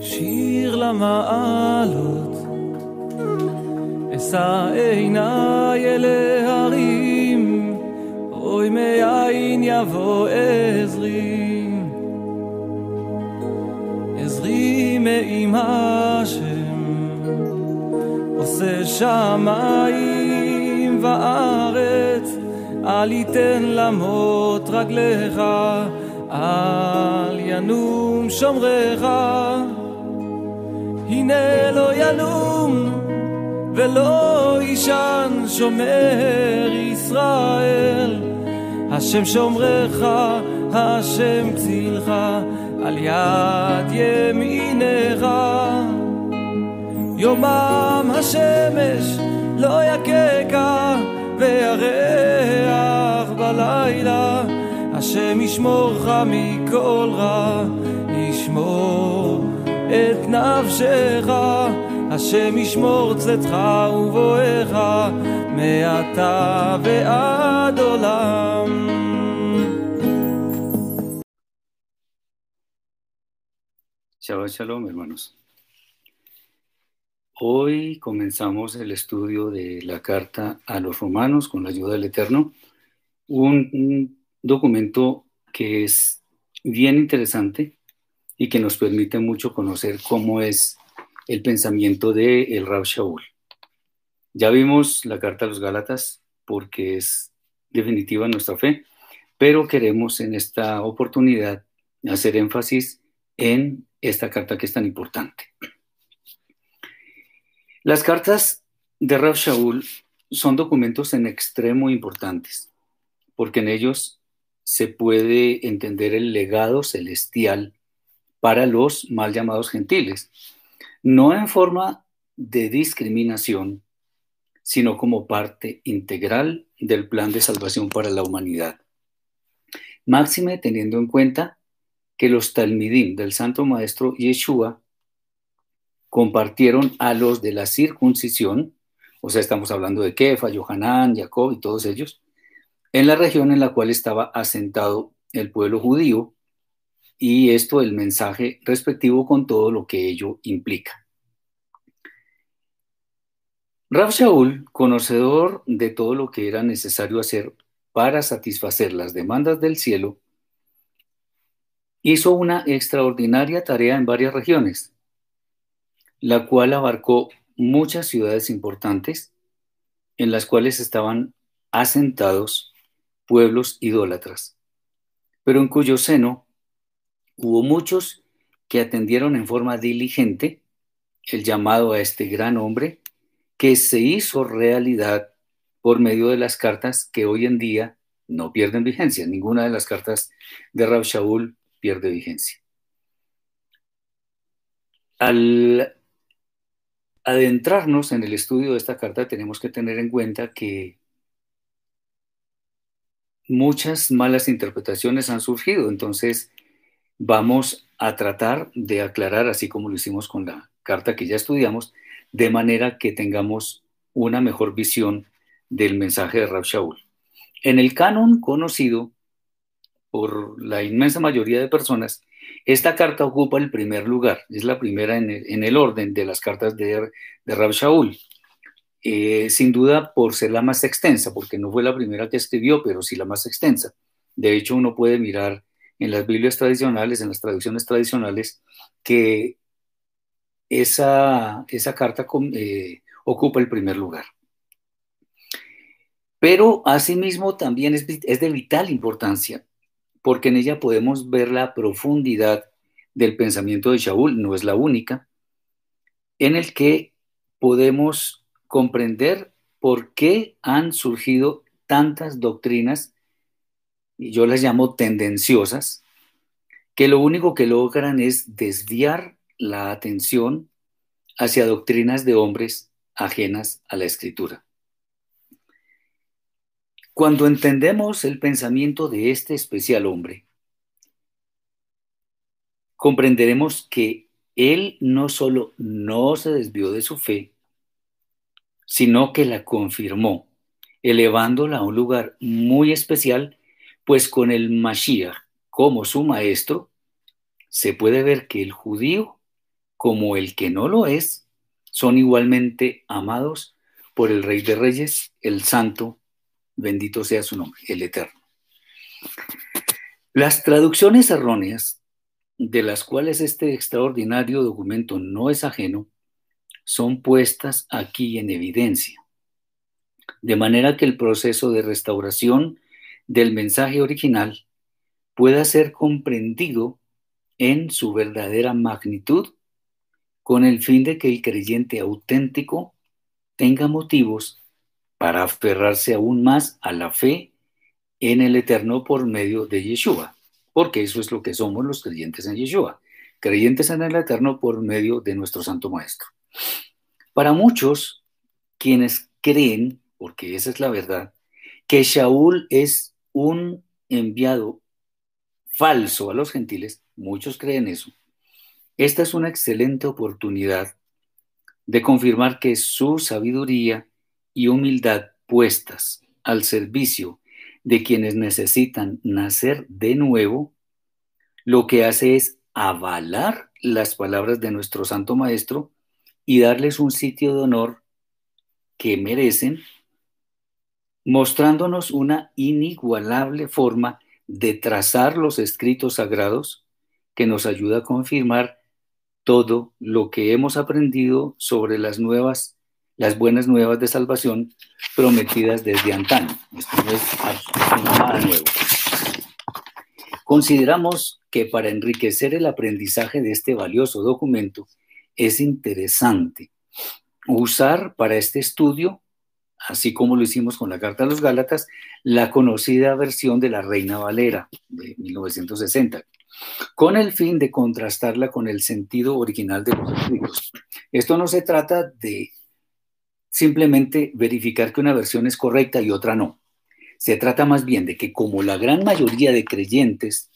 שיר למעלות, אשא עיניי אל ההרים, אוי מאין יבוא עזרי. עזרי מעם השם, עושה שמיים וארץ, אל יתן למות רגליך, אל ינום שומרך. הנה לא ינום ולא יישן שומר ישראל. השם שומרך, השם צילך, על יד ימינך. יומם השמש לא יככה, וירח בלילה. השם ישמורך מכל רע, ישמור את נפשך, השם ישמור צאתך ובואך, מעתה ועד עולם. Shabbat Shalom, hermanos. Hoy comenzamos el estudio de la carta a los romanos con la ayuda del Eterno, un, un documento que es bien interesante y que nos permite mucho conocer cómo es el pensamiento de el Rab Shaul. Ya vimos la carta a los Gálatas porque es definitiva nuestra fe, pero queremos en esta oportunidad hacer énfasis en esta carta que es tan importante. Las cartas de Rab Shaul son documentos en extremo importantes, porque en ellos se puede entender el legado celestial para los mal llamados gentiles, no en forma de discriminación, sino como parte integral del plan de salvación para la humanidad. Máxime teniendo en cuenta que los talmidim del Santo Maestro Yeshua compartieron a los de la circuncisión, o sea, estamos hablando de Kefa, Yohanan, Jacob y todos ellos, en la región en la cual estaba asentado el pueblo judío, y esto el mensaje respectivo con todo lo que ello implica. Rab Shaul, conocedor de todo lo que era necesario hacer para satisfacer las demandas del cielo, hizo una extraordinaria tarea en varias regiones, la cual abarcó muchas ciudades importantes en las cuales estaban asentados pueblos idólatras, pero en cuyo seno hubo muchos que atendieron en forma diligente el llamado a este gran hombre que se hizo realidad por medio de las cartas que hoy en día no pierden vigencia. Ninguna de las cartas de Rab Shaul pierde vigencia. Al adentrarnos en el estudio de esta carta tenemos que tener en cuenta que muchas malas interpretaciones han surgido, entonces vamos a tratar de aclarar, así como lo hicimos con la carta que ya estudiamos, de manera que tengamos una mejor visión del mensaje de Rab Shaul. En el canon conocido por la inmensa mayoría de personas, esta carta ocupa el primer lugar, es la primera en el, en el orden de las cartas de, de Rab Shaul. Eh, sin duda por ser la más extensa, porque no fue la primera que escribió, pero sí la más extensa. De hecho, uno puede mirar en las Biblias tradicionales, en las traducciones tradicionales, que esa, esa carta eh, ocupa el primer lugar. Pero asimismo también es, es de vital importancia, porque en ella podemos ver la profundidad del pensamiento de Shaul, no es la única, en el que podemos comprender por qué han surgido tantas doctrinas y yo las llamo tendenciosas, que lo único que logran es desviar la atención hacia doctrinas de hombres ajenas a la escritura. Cuando entendemos el pensamiento de este especial hombre, comprenderemos que él no solo no se desvió de su fe, sino que la confirmó elevándola a un lugar muy especial, pues con el Mashiach como su maestro, se puede ver que el judío, como el que no lo es, son igualmente amados por el Rey de Reyes, el Santo, bendito sea su nombre, el Eterno. Las traducciones erróneas, de las cuales este extraordinario documento no es ajeno, son puestas aquí en evidencia, de manera que el proceso de restauración del mensaje original pueda ser comprendido en su verdadera magnitud con el fin de que el creyente auténtico tenga motivos para aferrarse aún más a la fe en el Eterno por medio de Yeshua, porque eso es lo que somos los creyentes en Yeshua, creyentes en el Eterno por medio de nuestro Santo Maestro. Para muchos, quienes creen, porque esa es la verdad, que Shaul es un enviado falso a los gentiles, muchos creen eso, esta es una excelente oportunidad de confirmar que su sabiduría y humildad puestas al servicio de quienes necesitan nacer de nuevo, lo que hace es avalar las palabras de nuestro Santo Maestro y darles un sitio de honor que merecen, mostrándonos una inigualable forma de trazar los escritos sagrados que nos ayuda a confirmar todo lo que hemos aprendido sobre las nuevas, las buenas nuevas de salvación prometidas desde antaño. Esto no es nada nuevo. Consideramos que para enriquecer el aprendizaje de este valioso documento es interesante usar para este estudio, así como lo hicimos con la Carta a los Gálatas, la conocida versión de la Reina Valera de 1960, con el fin de contrastarla con el sentido original de los escritos. Esto no se trata de simplemente verificar que una versión es correcta y otra no. Se trata más bien de que como la gran mayoría de creyentes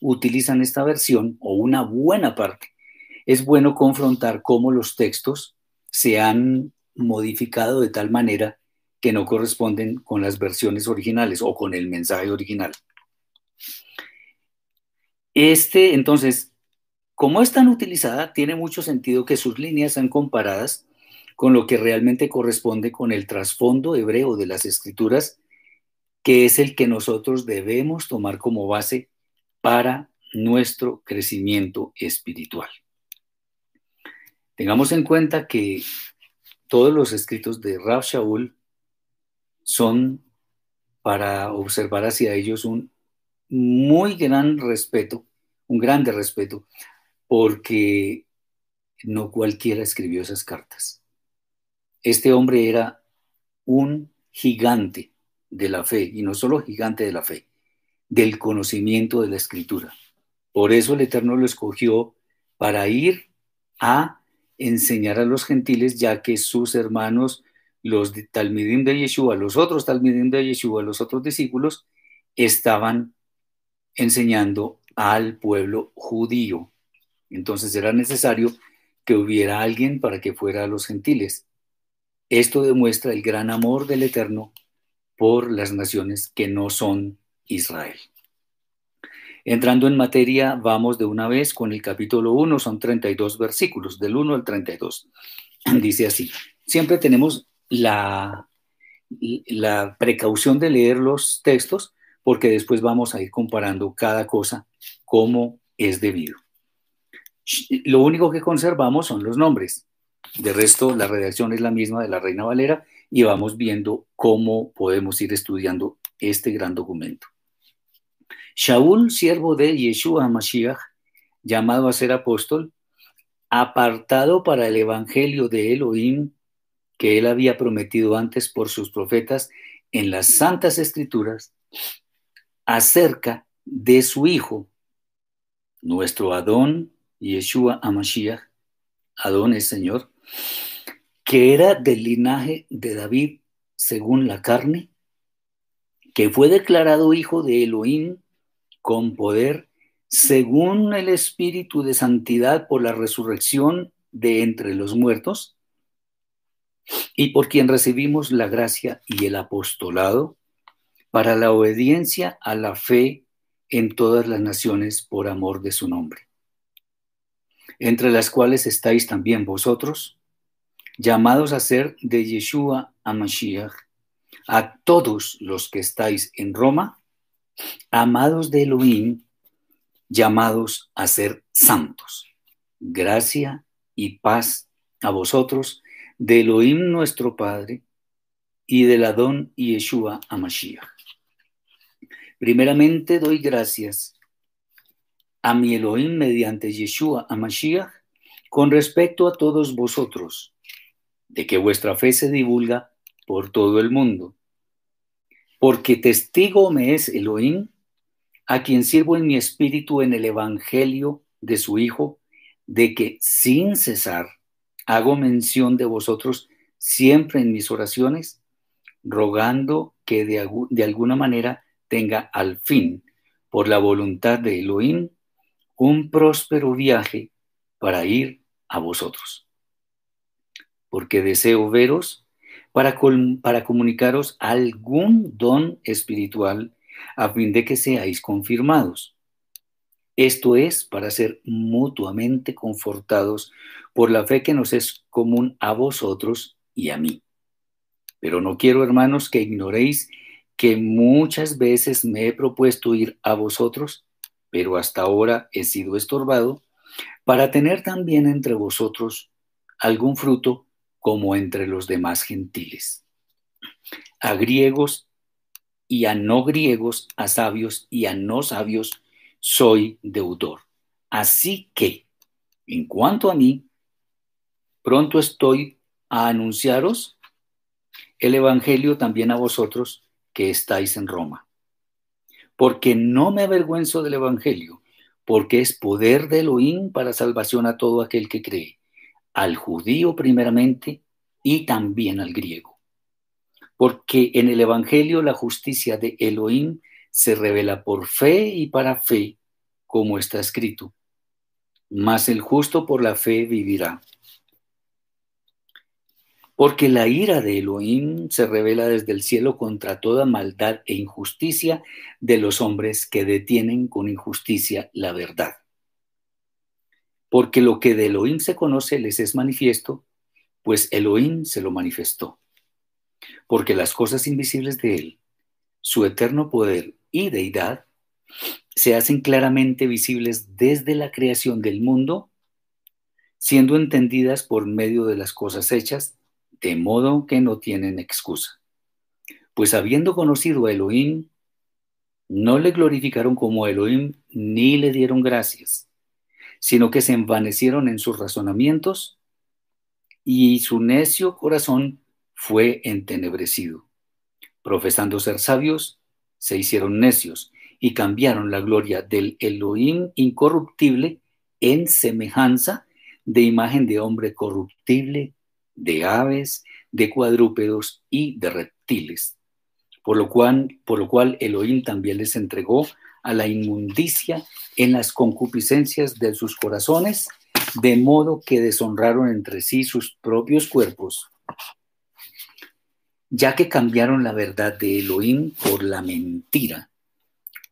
utilizan esta versión, o una buena parte, es bueno confrontar cómo los textos se han modificado de tal manera que no corresponden con las versiones originales o con el mensaje original. Este, entonces, como es tan utilizada, tiene mucho sentido que sus líneas sean comparadas con lo que realmente corresponde con el trasfondo hebreo de las escrituras, que es el que nosotros debemos tomar como base para nuestro crecimiento espiritual. Tengamos en cuenta que todos los escritos de Rab Shaul son para observar hacia ellos un muy gran respeto, un grande respeto, porque no cualquiera escribió esas cartas. Este hombre era un gigante de la fe, y no solo gigante de la fe, del conocimiento de la escritura. Por eso el Eterno lo escogió para ir a enseñar a los gentiles, ya que sus hermanos, los Talmidim de Yeshua, los otros Talmidim de Yeshua, los otros discípulos, estaban enseñando al pueblo judío. Entonces era necesario que hubiera alguien para que fuera a los gentiles. Esto demuestra el gran amor del Eterno por las naciones que no son Israel. Entrando en materia, vamos de una vez con el capítulo 1, son 32 versículos, del 1 al 32. Dice así, siempre tenemos la, la precaución de leer los textos porque después vamos a ir comparando cada cosa como es debido. Lo único que conservamos son los nombres. De resto, la redacción es la misma de la Reina Valera y vamos viendo cómo podemos ir estudiando este gran documento. Shaul, siervo de Yeshua Mashiach, llamado a ser apóstol, apartado para el evangelio de Elohim que él había prometido antes por sus profetas en las santas escrituras, acerca de su hijo, nuestro Adón Yeshua Amashiach, Adón es Señor, que era del linaje de David según la carne, que fue declarado hijo de Elohim con poder según el Espíritu de Santidad por la resurrección de entre los muertos, y por quien recibimos la gracia y el apostolado para la obediencia a la fe en todas las naciones por amor de su nombre, entre las cuales estáis también vosotros, llamados a ser de Yeshua a Mashiach, a todos los que estáis en Roma, amados de Elohim, llamados a ser santos. Gracia y paz a vosotros, de Elohim nuestro Padre y del Adón Yeshua a Mashiach. Primeramente doy gracias a mi Elohim mediante Yeshua a con respecto a todos vosotros, de que vuestra fe se divulga por todo el mundo. Porque testigo me es Elohim, a quien sirvo en mi espíritu en el Evangelio de su Hijo, de que sin cesar hago mención de vosotros siempre en mis oraciones, rogando que de, de alguna manera tenga al fin, por la voluntad de Elohim, un próspero viaje para ir a vosotros. Porque deseo veros para, para comunicaros algún don espiritual a fin de que seáis confirmados. Esto es para ser mutuamente confortados por la fe que nos es común a vosotros y a mí. Pero no quiero, hermanos, que ignoréis que muchas veces me he propuesto ir a vosotros, pero hasta ahora he sido estorbado, para tener también entre vosotros algún fruto como entre los demás gentiles. A griegos y a no griegos, a sabios y a no sabios, soy deudor. Así que, en cuanto a mí, pronto estoy a anunciaros el Evangelio también a vosotros que estáis en Roma. Porque no me avergüenzo del Evangelio, porque es poder de Elohim para salvación a todo aquel que cree, al judío primeramente y también al griego. Porque en el Evangelio la justicia de Elohim se revela por fe y para fe, como está escrito. Mas el justo por la fe vivirá. Porque la ira de Elohim se revela desde el cielo contra toda maldad e injusticia de los hombres que detienen con injusticia la verdad. Porque lo que de Elohim se conoce les es manifiesto, pues Elohim se lo manifestó. Porque las cosas invisibles de Él, su eterno poder y deidad, se hacen claramente visibles desde la creación del mundo, siendo entendidas por medio de las cosas hechas, de modo que no tienen excusa. Pues habiendo conocido a Elohim, no le glorificaron como Elohim ni le dieron gracias, sino que se envanecieron en sus razonamientos y su necio corazón fue entenebrecido. Profesando ser sabios, se hicieron necios y cambiaron la gloria del Elohim incorruptible en semejanza de imagen de hombre corruptible de aves, de cuadrúpedos y de reptiles, por lo cual, por lo cual Elohim también les entregó a la inmundicia en las concupiscencias de sus corazones, de modo que deshonraron entre sí sus propios cuerpos, ya que cambiaron la verdad de Elohim por la mentira,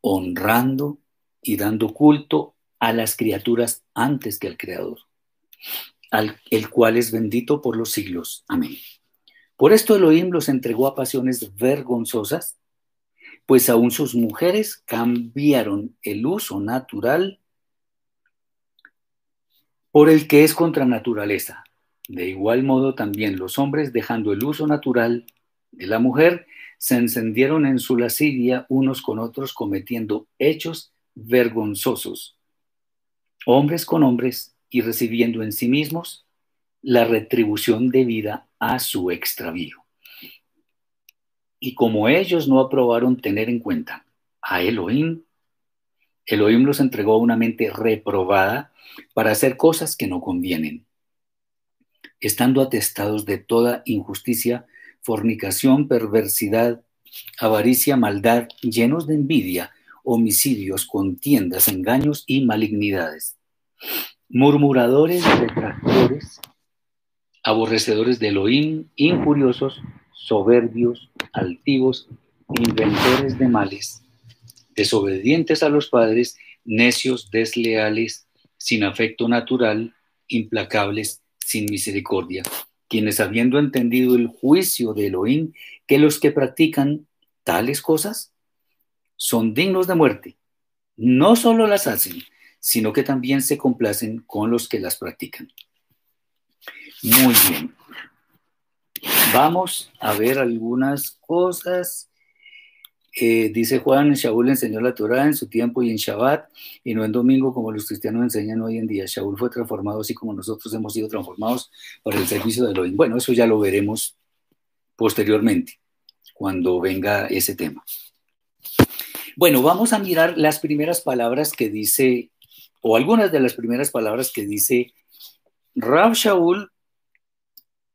honrando y dando culto a las criaturas antes que al Creador el cual es bendito por los siglos. Amén. Por esto Elohim los entregó a pasiones vergonzosas, pues aún sus mujeres cambiaron el uso natural por el que es contra naturaleza. De igual modo también los hombres, dejando el uso natural de la mujer, se encendieron en su lascivia unos con otros, cometiendo hechos vergonzosos. Hombres con hombres y recibiendo en sí mismos la retribución debida a su extravío. Y como ellos no aprobaron tener en cuenta a Elohim, Elohim los entregó a una mente reprobada para hacer cosas que no convienen, estando atestados de toda injusticia, fornicación, perversidad, avaricia, maldad, llenos de envidia, homicidios, contiendas, engaños y malignidades murmuradores, detractores, aborrecedores de Elohim, injuriosos, soberbios, altivos, inventores de males, desobedientes a los padres, necios, desleales, sin afecto natural, implacables, sin misericordia, quienes habiendo entendido el juicio de Elohim, que los que practican tales cosas son dignos de muerte, no solo las hacen, sino que también se complacen con los que las practican. Muy bien. Vamos a ver algunas cosas. Eh, dice Juan, Shaul enseñó la Torah en su tiempo y en Shabbat, y no en domingo como los cristianos enseñan hoy en día. Shaul fue transformado así como nosotros hemos sido transformados para el servicio de Elohim. Bueno, eso ya lo veremos posteriormente, cuando venga ese tema. Bueno, vamos a mirar las primeras palabras que dice, o algunas de las primeras palabras que dice Rab Shaul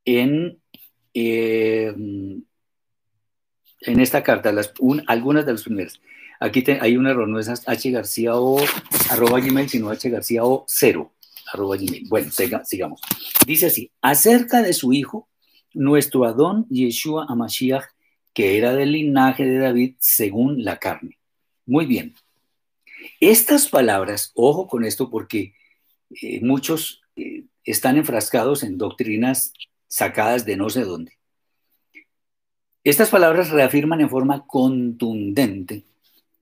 en, eh, en esta carta, algunas de las primeras. Aquí hay un error, no es H García o arroba Gmail, sino H García o cero arroba Gmail. Bueno, sigamos. Dice así, acerca de su hijo, nuestro Adón Yeshua Amashiach, que era del linaje de David según la carne. Muy bien. Estas palabras, ojo con esto porque eh, muchos eh, están enfrascados en doctrinas sacadas de no sé dónde. Estas palabras reafirman en forma contundente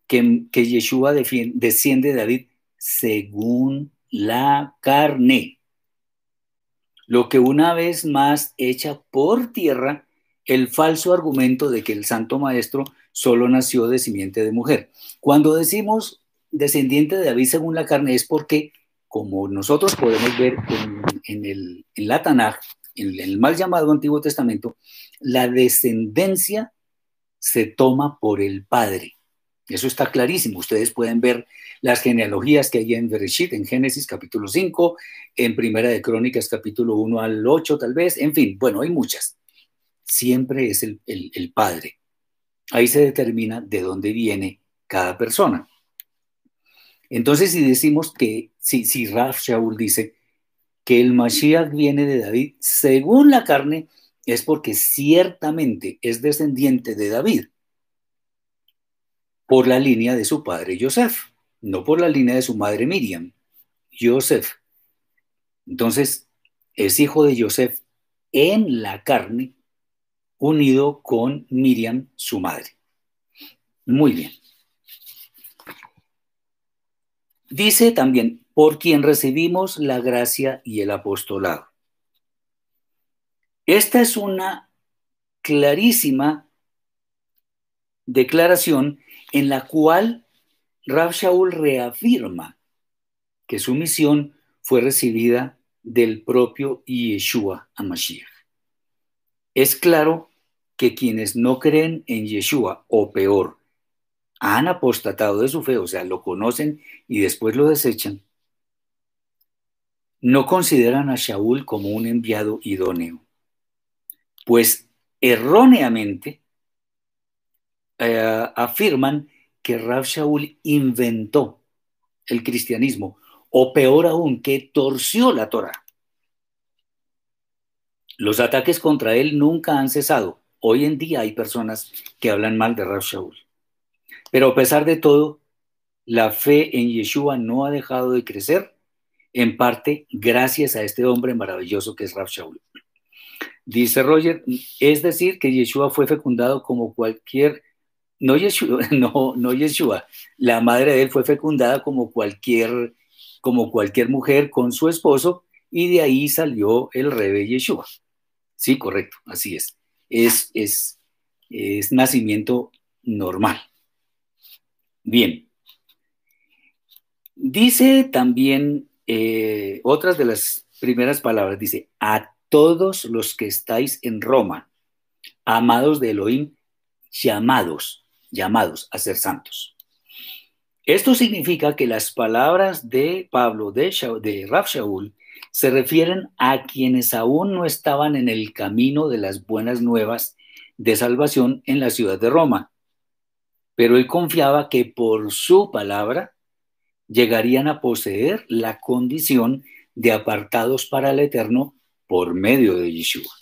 que, que Yeshua desciende de David según la carne, lo que una vez más echa por tierra el falso argumento de que el Santo Maestro solo nació de simiente de mujer. Cuando decimos descendiente de David según la carne es porque, como nosotros podemos ver en, el, en la Tanaj, en el mal llamado Antiguo Testamento, la descendencia se toma por el Padre. Eso está clarísimo. Ustedes pueden ver las genealogías que hay en Bereshit, en Génesis capítulo 5, en Primera de Crónicas capítulo 1 al 8 tal vez, en fin, bueno, hay muchas. Siempre es el, el Padre. Ahí se determina de dónde viene cada persona. Entonces, si decimos que, si, si Raf Shaul dice que el Mashiach viene de David según la carne, es porque ciertamente es descendiente de David por la línea de su padre Joseph, no por la línea de su madre Miriam, Joseph. Entonces, es hijo de Joseph en la carne unido con Miriam, su madre. Muy bien. Dice también, por quien recibimos la gracia y el apostolado. Esta es una clarísima declaración en la cual Rab Shaul reafirma que su misión fue recibida del propio Yeshua Amashiach. Es claro que quienes no creen en Yeshua, o peor, han apostatado de su fe, o sea, lo conocen y después lo desechan, no consideran a Shaul como un enviado idóneo, pues erróneamente eh, afirman que Rab Shaul inventó el cristianismo, o peor aún, que torció la Torah. Los ataques contra él nunca han cesado, Hoy en día hay personas que hablan mal de Rav Shaul. Pero a pesar de todo, la fe en Yeshua no ha dejado de crecer, en parte gracias a este hombre maravilloso que es Rav Shaul. Dice Roger, es decir, que Yeshua fue fecundado como cualquier, no Yeshua, no, no Yeshua, la madre de él fue fecundada como cualquier, como cualquier mujer con su esposo y de ahí salió el rebe Yeshua. Sí, correcto, así es es, es, nacimiento normal. Bien. Dice también eh, otras de las primeras palabras, dice, a todos los que estáis en Roma, amados de Elohim, llamados, llamados a ser santos. Esto significa que las palabras de Pablo, de, de Raf Shaul, se refieren a quienes aún no estaban en el camino de las buenas nuevas de salvación en la ciudad de Roma. Pero él confiaba que por su palabra llegarían a poseer la condición de apartados para el eterno por medio de Yeshua.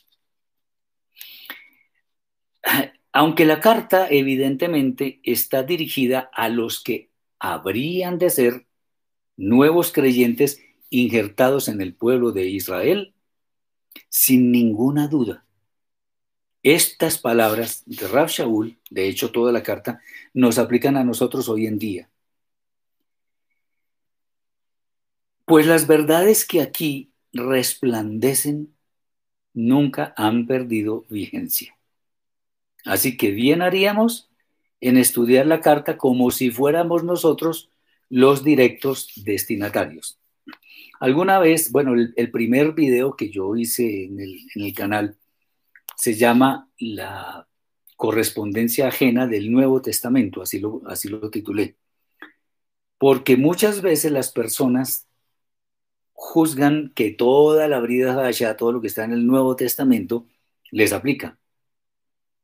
Aunque la carta evidentemente está dirigida a los que habrían de ser nuevos creyentes injertados en el pueblo de Israel, sin ninguna duda, estas palabras de Rab Shaul, de hecho toda la carta, nos aplican a nosotros hoy en día. Pues las verdades que aquí resplandecen nunca han perdido vigencia. Así que bien haríamos en estudiar la carta como si fuéramos nosotros los directos destinatarios. Alguna vez, bueno, el, primer video que yo hice en el, en el canal se llama La correspondencia ajena del Nuevo Testamento, así lo, así lo titulé. Porque muchas veces las personas juzgan que toda la brida allá, todo lo que está en el Nuevo Testamento, les aplica.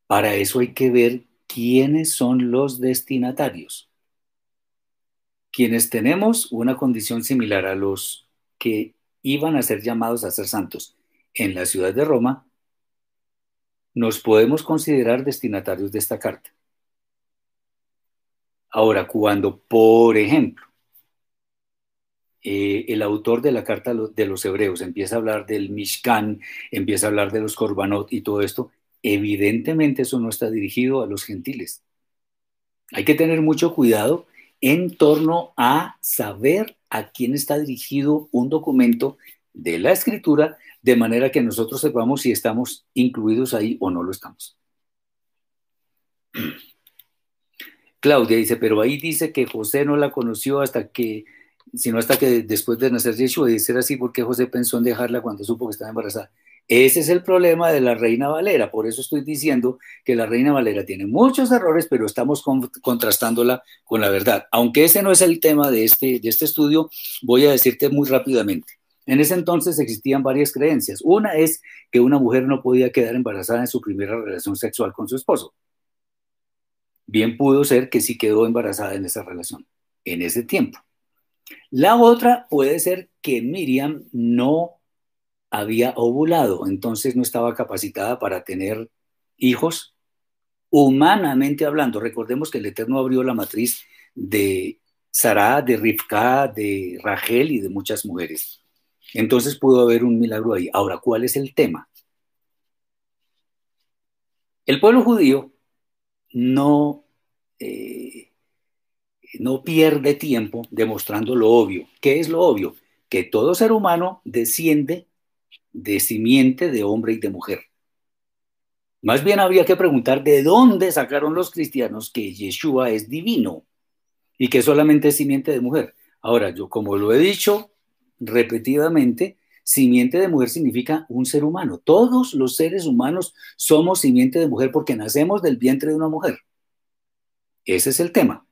Para eso hay que ver quiénes son los destinatarios. Quienes tenemos una condición similar a los que iban a ser llamados a ser santos en la ciudad de Roma, nos podemos considerar destinatarios de esta carta. Ahora, cuando, por ejemplo, eh, el autor de la carta de los hebreos empieza a hablar del Mishkan, empieza a hablar de los Korbanot y todo esto, evidentemente eso no está dirigido a los gentiles. Hay que tener mucho cuidado en torno a saber a quién está dirigido un documento de la escritura de manera que nosotros sepamos si estamos incluidos ahí o no lo estamos. Claudia dice, pero ahí dice que José no la conoció hasta que, sino hasta que después de nacer Yeshua, y ser así porque José pensó en dejarla cuando supo que estaba embarazada. Ese es el problema de la Reina Valera, por eso estoy diciendo que la Reina Valera tiene muchos errores, pero estamos contrastándola con la verdad. Aunque ese no es el tema de este, de este estudio, voy a decirte muy rápidamente. En ese entonces existían varias creencias. Una es que una mujer no podía quedar embarazada en su primera relación sexual con su esposo. Bien pudo ser que sí quedó embarazada en esa relación, en ese tiempo. La otra puede ser que Miriam no había ovulado, entonces no estaba capacitada para tener hijos humanamente hablando. Recordemos que el Eterno abrió la matriz de Sarah, de Rivka, de Rachel y de muchas mujeres. Entonces pudo haber un milagro ahí. Ahora, ¿cuál es el tema? El pueblo judío no, eh, no pierde tiempo demostrando lo obvio. ¿Qué es lo obvio? Que todo ser humano desciende de simiente de hombre y de mujer. Más bien habría que preguntar de dónde sacaron los cristianos que Yeshua es divino y que solamente es simiente de mujer. Ahora, yo como lo he dicho repetidamente, simiente de mujer significa un ser humano. Todos los seres humanos somos simiente de mujer porque nacemos del vientre de una mujer. Ese es el tema.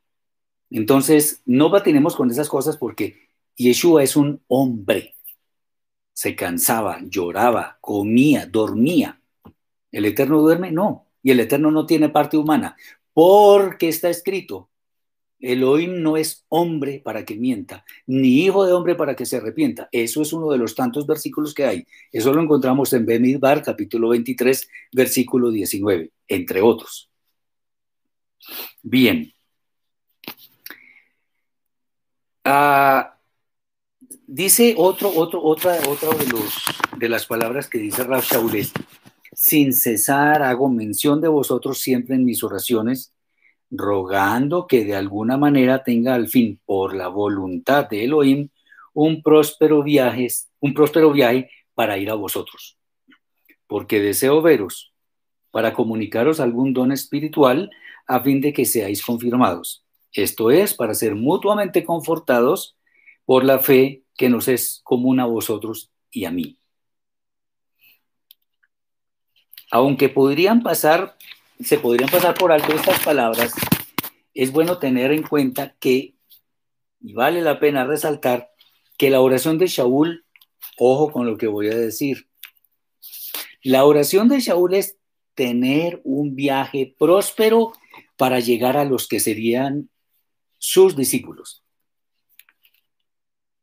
Entonces, no patinemos con esas cosas porque Yeshua es un hombre. Se cansaba, lloraba, comía, dormía. ¿El Eterno duerme? No. Y el Eterno no tiene parte humana. Porque está escrito, Elohim no es hombre para que mienta, ni hijo de hombre para que se arrepienta. Eso es uno de los tantos versículos que hay. Eso lo encontramos en Bemidbar, capítulo 23, versículo 19, entre otros. Bien. Ah, dice otro, otro, otra, otra de, los, de las palabras que dice Rab sin cesar hago mención de vosotros siempre en mis oraciones rogando que de alguna manera tenga al fin, por la voluntad de Elohim, un próspero viaje, un próspero viaje para ir a vosotros. Porque deseo veros para comunicaros algún don espiritual a fin de que seáis confirmados. Esto es, para ser mutuamente confortados por la fe que nos es común a vosotros y a mí. Aunque podrían pasar se podrían pasar por alto estas palabras, es bueno tener en cuenta que, y vale la pena resaltar, que la oración de Shaul, ojo con lo que voy a decir, la oración de Shaul es tener un viaje próspero para llegar a los que serían sus discípulos.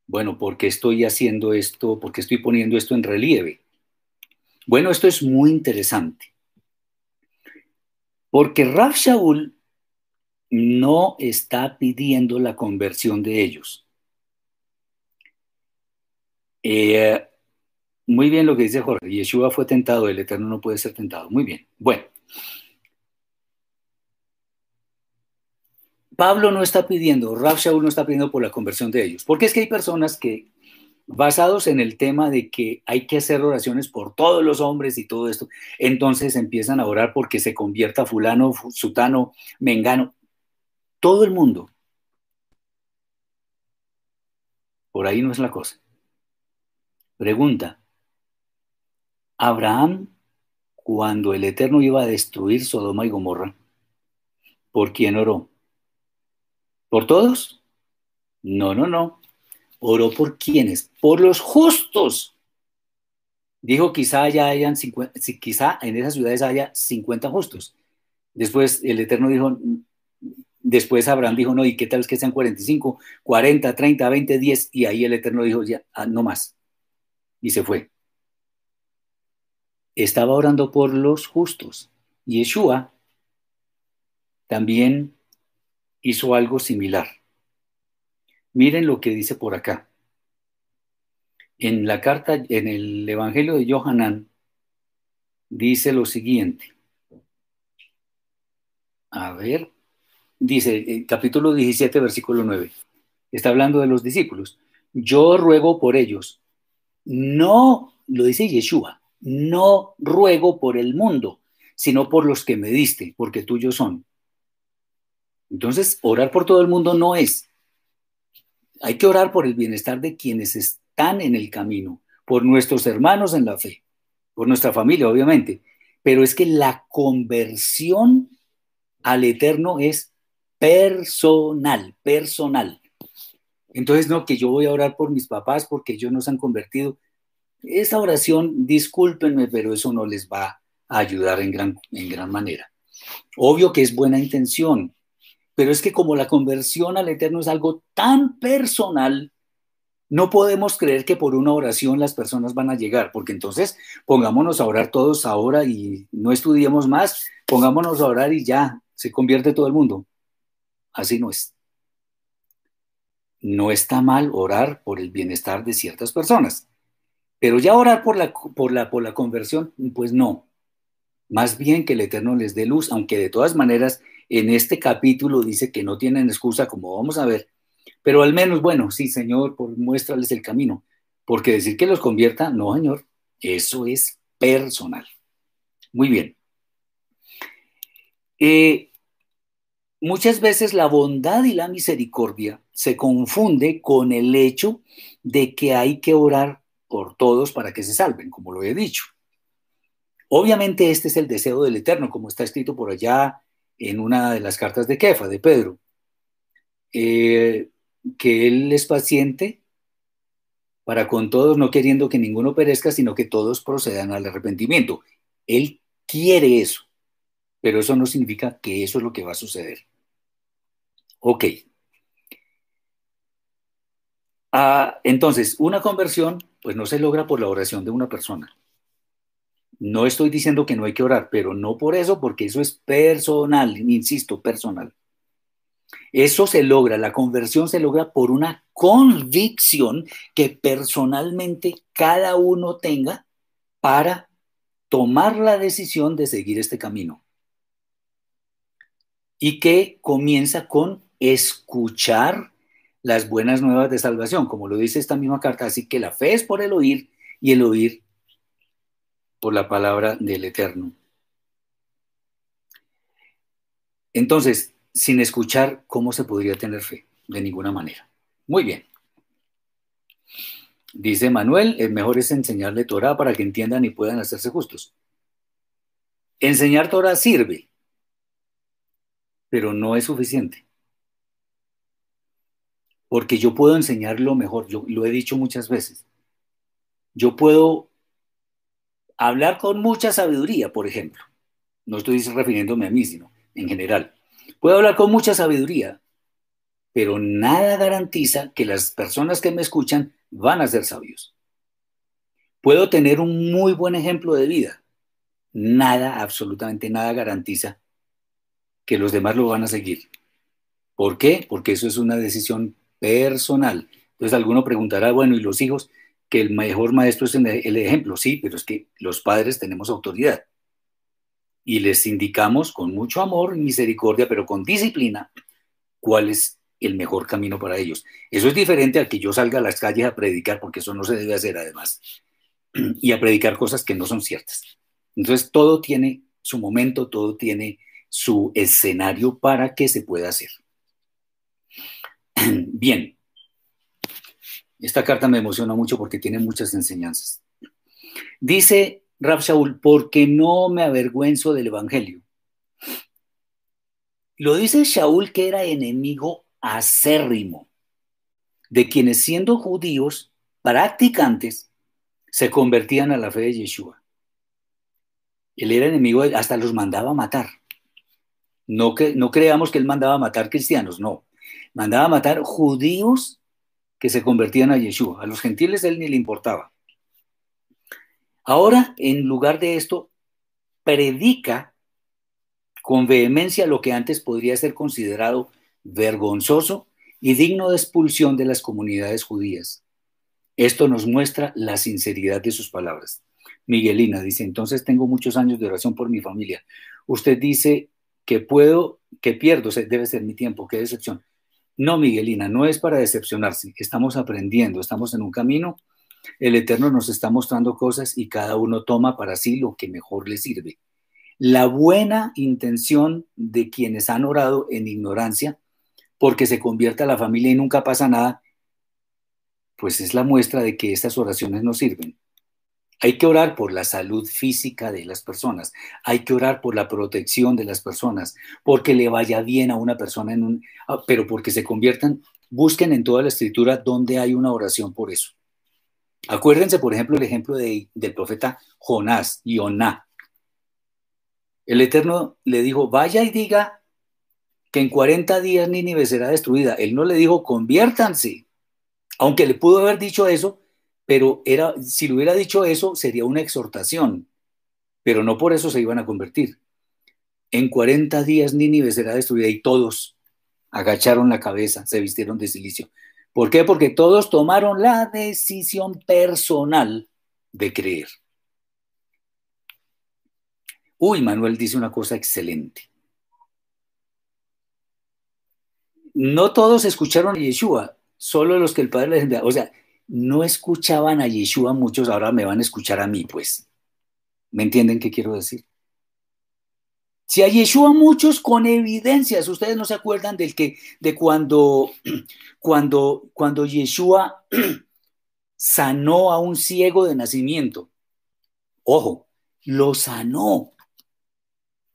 Bueno, ¿por qué estoy haciendo esto? ¿Por qué estoy poniendo esto en relieve? Bueno, esto es muy interesante. Porque Raf Shaul no está pidiendo la conversión de ellos. Eh, muy bien lo que dice Jorge. Yeshua fue tentado, el Eterno no puede ser tentado. Muy bien. Bueno. Pablo no está pidiendo, Raf Shaul no está pidiendo por la conversión de ellos. Porque es que hay personas que, basados en el tema de que hay que hacer oraciones por todos los hombres y todo esto, entonces empiezan a orar porque se convierta fulano, sutano, mengano todo el mundo. Por ahí no es la cosa. Pregunta. Abraham, cuando el Eterno iba a destruir Sodoma y Gomorra, ¿por quién oró? ¿Por todos? No, no, no. Oró por quiénes? Por los justos. Dijo, quizá haya hayan 50, quizá en esas ciudades haya 50 justos. Después el Eterno dijo, Después Abraham dijo, no, ¿y qué tal es que sean 45, 40, 30, 20, 10? Y ahí el Eterno dijo, ya, ah, no más. Y se fue. Estaba orando por los justos. Yeshua también hizo algo similar. Miren lo que dice por acá. En la carta, en el Evangelio de Johanán, dice lo siguiente. A ver, dice, el capítulo 17, versículo 9, está hablando de los discípulos. Yo ruego por ellos. No, lo dice Yeshua, no ruego por el mundo, sino por los que me diste, porque tuyos son. Entonces, orar por todo el mundo no es. Hay que orar por el bienestar de quienes están en el camino, por nuestros hermanos en la fe, por nuestra familia, obviamente. Pero es que la conversión al eterno es personal, personal. Entonces, no, que yo voy a orar por mis papás porque ellos no se han convertido. Esa oración, discúlpenme, pero eso no les va a ayudar en gran, en gran manera. Obvio que es buena intención, pero es que como la conversión al Eterno es algo tan personal, no podemos creer que por una oración las personas van a llegar, porque entonces pongámonos a orar todos ahora y no estudiemos más, pongámonos a orar y ya se convierte todo el mundo. Así no es. No está mal orar por el bienestar de ciertas personas, pero ya orar por la, por la, por la conversión, pues no. Más bien que el Eterno les dé luz, aunque de todas maneras en este capítulo dice que no tienen excusa, como vamos a ver, pero al menos, bueno, sí, Señor, por, muéstrales el camino, porque decir que los convierta, no, Señor, eso es personal. Muy bien. Eh, muchas veces la bondad y la misericordia se confunde con el hecho de que hay que orar por todos para que se salven, como lo he dicho. Obviamente este es el deseo del Eterno, como está escrito por allá en una de las cartas de Kefa, de Pedro, eh, que Él es paciente para con todos, no queriendo que ninguno perezca, sino que todos procedan al arrepentimiento. Él quiere eso, pero eso no significa que eso es lo que va a suceder. Ok. Ah, entonces, una conversión, pues no se logra por la oración de una persona. No estoy diciendo que no hay que orar, pero no por eso, porque eso es personal, insisto, personal. Eso se logra, la conversión se logra por una convicción que personalmente cada uno tenga para tomar la decisión de seguir este camino. Y que comienza con escuchar las buenas nuevas de salvación, como lo dice esta misma carta. Así que la fe es por el oír y el oír por la palabra del Eterno. Entonces, sin escuchar, ¿cómo se podría tener fe? De ninguna manera. Muy bien. Dice Manuel, el mejor es enseñarle Torah para que entiendan y puedan hacerse justos. Enseñar Torah sirve, pero no es suficiente porque yo puedo enseñarlo mejor, yo lo he dicho muchas veces. Yo puedo hablar con mucha sabiduría, por ejemplo. No estoy refiriéndome a mí, sino en general. Puedo hablar con mucha sabiduría, pero nada garantiza que las personas que me escuchan van a ser sabios. Puedo tener un muy buen ejemplo de vida. Nada, absolutamente nada garantiza que los demás lo van a seguir. ¿Por qué? Porque eso es una decisión personal. Entonces alguno preguntará, bueno, ¿y los hijos? Que el mejor maestro es el ejemplo, sí, pero es que los padres tenemos autoridad. Y les indicamos con mucho amor y misericordia, pero con disciplina, cuál es el mejor camino para ellos. Eso es diferente al que yo salga a las calles a predicar, porque eso no se debe hacer además, y a predicar cosas que no son ciertas. Entonces, todo tiene su momento, todo tiene su escenario para que se pueda hacer. Bien, esta carta me emociona mucho porque tiene muchas enseñanzas. Dice Rab Shaul, porque no me avergüenzo del Evangelio. Lo dice Shaul que era enemigo acérrimo de quienes siendo judíos practicantes se convertían a la fe de Yeshua. Él era enemigo, hasta los mandaba a matar. No, que, no creamos que él mandaba a matar cristianos, no. Mandaba a matar judíos que se convertían a Yeshua. A los gentiles él ni le importaba. Ahora, en lugar de esto, predica con vehemencia lo que antes podría ser considerado vergonzoso y digno de expulsión de las comunidades judías. Esto nos muestra la sinceridad de sus palabras. Miguelina dice, entonces tengo muchos años de oración por mi familia. Usted dice que puedo, que pierdo, debe ser mi tiempo, qué decepción. No, Miguelina, no es para decepcionarse, estamos aprendiendo, estamos en un camino, el Eterno nos está mostrando cosas y cada uno toma para sí lo que mejor le sirve. La buena intención de quienes han orado en ignorancia porque se convierta la familia y nunca pasa nada, pues es la muestra de que estas oraciones no sirven. Hay que orar por la salud física de las personas, hay que orar por la protección de las personas, porque le vaya bien a una persona en un, ah, pero porque se conviertan, busquen en toda la escritura donde hay una oración por eso. Acuérdense, por ejemplo, el ejemplo del profeta Jonás, Oná. El Eterno le dijo, vaya y diga que en 40 días Nínive será destruida. Él no le dijo, conviértanse. Aunque le pudo haber dicho eso, pero era, si le hubiera dicho eso, sería una exhortación. Pero no por eso se iban a convertir. En 40 días Nínive será destruida y todos agacharon la cabeza, se vistieron de silicio. ¿Por qué? Porque todos tomaron la decisión personal de creer. Uy, Manuel dice una cosa excelente. no todos escucharon a Yeshua, solo los que el Padre les enviaba. O sea, no escuchaban a Yeshua muchos, ahora me van a escuchar a mí, pues. ¿Me entienden qué quiero decir? Si a Yeshua muchos con evidencias, ustedes no se acuerdan del que, de cuando, cuando, cuando Yeshua sanó a un ciego de nacimiento. Ojo, lo sanó.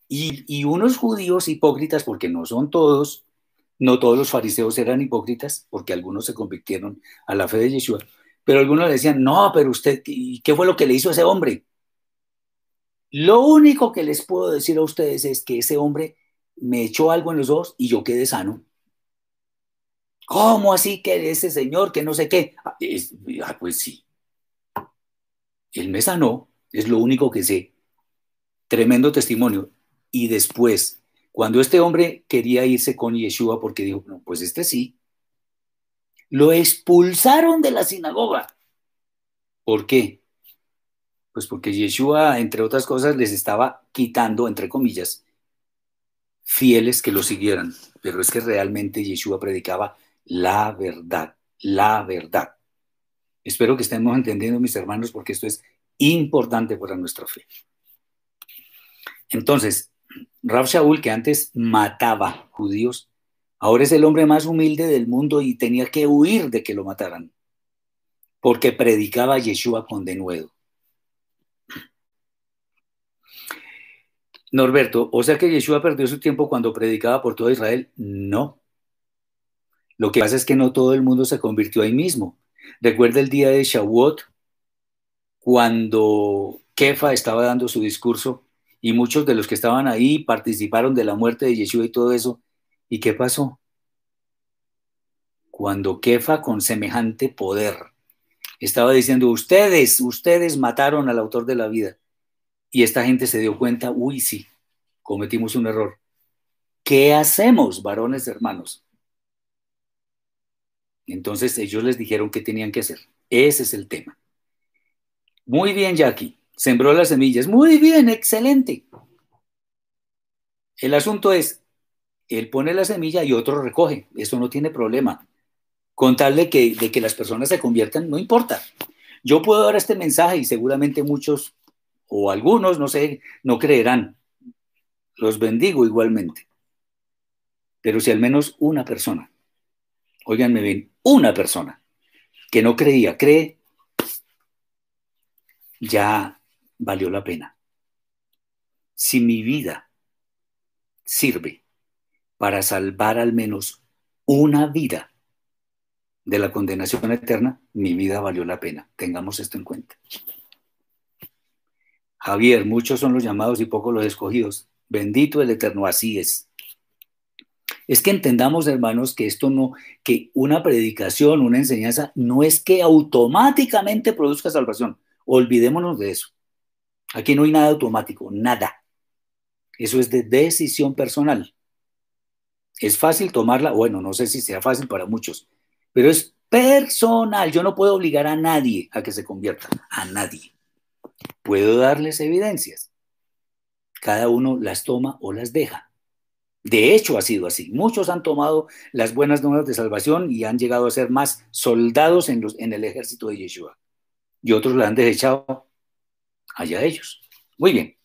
Y, y unos judíos hipócritas, porque no son todos, no todos los fariseos eran hipócritas, porque algunos se convirtieron a la fe de Yeshua, pero algunos le decían, no, pero usted, ¿qué fue lo que le hizo a ese hombre? Lo único que les puedo decir a ustedes es que ese hombre me echó algo en los ojos y yo quedé sano. ¿Cómo así que ese señor que no sé qué? Ah, ah, pues sí. Él me sanó, es lo único que sé. Tremendo testimonio. Y después cuando este hombre quería irse con Yeshua porque dijo, no, pues este sí, lo expulsaron de la sinagoga. ¿Por qué? Pues porque Yeshua, entre otras cosas, les estaba quitando, entre comillas, fieles que lo siguieran. Pero es que realmente Yeshua predicaba la verdad, la verdad. Espero que estemos entendiendo, mis hermanos, porque esto es importante para nuestra fe. Entonces, Rav Shaul, que antes mataba judíos, ahora es el hombre más humilde del mundo y tenía que huir de que lo mataran, porque predicaba Yeshua con denuedo. Norberto, o sea que Yeshua perdió su tiempo cuando predicaba por todo Israel. No. Lo que pasa es que no todo el mundo se convirtió ahí mismo. Recuerda el día de Shavuot, cuando Kefa estaba dando su discurso y muchos de los que estaban ahí participaron de la muerte de Yeshua y todo eso. ¿Y qué pasó? Cuando Kefa con semejante poder Estaba diciendo, ustedes, ustedes mataron al autor de la vida. Y esta gente se dio cuenta, uy, sí, cometimos un error. ¿Qué hacemos, varones hermanos? Entonces ellos les dijeron qué tenían que hacer. Ese es el tema. Muy bien, Jackie. Sembró las semillas. Muy bien, excelente. El asunto es, él pone la semilla y otro recoge. Eso no tiene problema. Con tal de que, de que las personas se conviertan, no importa. Yo puedo dar este mensaje y seguramente muchos o algunos, no sé, no creerán. Los bendigo igualmente. Pero si al menos una persona, oiganme bien, una persona que no creía, cree, ya valió la pena. Si mi vida sirve para salvar al menos una vida de la condenación eterna, mi vida valió la pena. Tengamos esto en cuenta. Javier, muchos son los llamados y pocos los escogidos. Bendito el Eterno, así es. Es que entendamos, hermanos, que esto no, que una predicación, una enseñanza, no es que automáticamente produzca salvación. Olvidémonos de eso. Aquí no hay nada automático, nada. Eso es de decisión personal. Es fácil tomarla, bueno, no sé si sea fácil para muchos, pero es personal. Yo no puedo obligar a nadie a que se convierta, a nadie. Puedo darles evidencias. Cada uno las toma o las deja. De hecho, ha sido así. Muchos han tomado las buenas nuevas de salvación y han llegado a ser más soldados en, los, en el ejército de Yeshua. Y otros la han desechado allá ellos. Muy bien.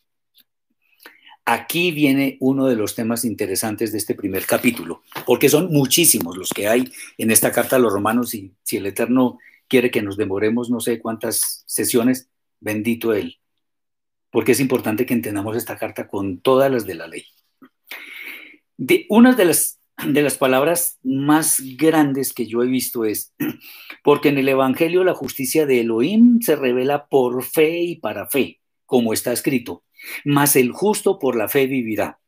Aquí viene uno de los temas interesantes de este primer capítulo, porque son muchísimos los que hay en esta carta a los romanos y si el Eterno quiere que nos demoremos no sé cuántas sesiones, bendito Él, porque es importante que entendamos esta carta con todas las de la ley. De, una de las, de las palabras más grandes que yo he visto es, porque en el Evangelio la justicia de Elohim se revela por fe y para fe, como está escrito mas el justo por la fe vivirá.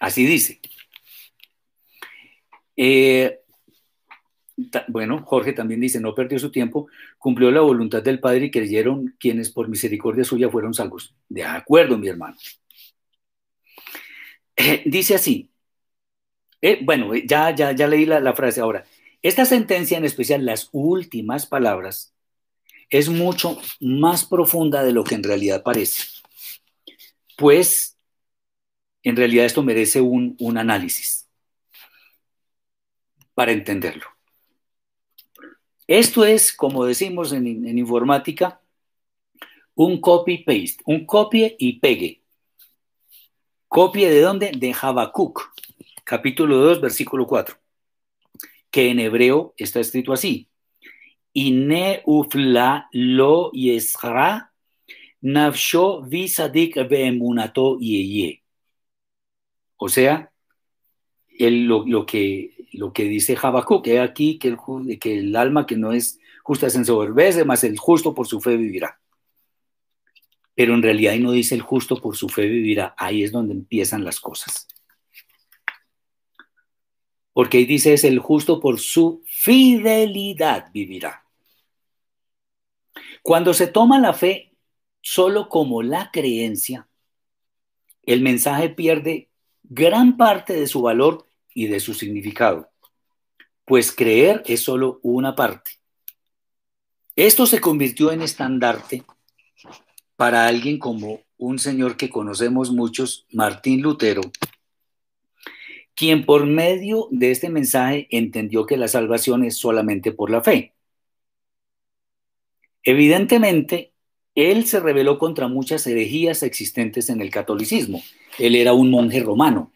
Así dice. Eh, bueno, Jorge también dice, no perdió su tiempo, cumplió la voluntad del Padre y creyeron quienes por misericordia suya fueron salvos. De acuerdo, mi hermano. Eh, dice así, eh, bueno, ya, ya, ya leí la, frase ahora. Esta sentencia, en especial las últimas palabras, es mucho más profunda de lo que en realidad parece. Pues, en realidad esto merece un, análisis para entenderlo. Esto es, como decimos en, en informática, un copy-paste, un copie y pegue. ¿Copie de dónde? De Habacuc, capítulo 2, versículo 4, que en hebreo está escrito así ufla lo yesra visadik beemunato yeye. O sea, el, lo, que, lo que dice Habacuc, que aquí que el, que el alma que no es justa se ensoberbece, más el justo por su fe vivirá. Pero en realidad ahí no dice el justo por su fe vivirá, ahí es donde empiezan las cosas. Porque ahí dice es el justo por su fidelidad vivirá. Cuando se toma la fe solo como la creencia, el mensaje pierde gran parte de su valor y de su significado, pues creer es solo una parte. Esto se convirtió en estandarte para alguien como un señor que conocemos muchos, Martín Lutero, quien por medio de este mensaje entendió que la salvación es solamente por la fe. Evidentemente, él se rebeló contra muchas herejías existentes en el catolicismo. Él era un monje romano.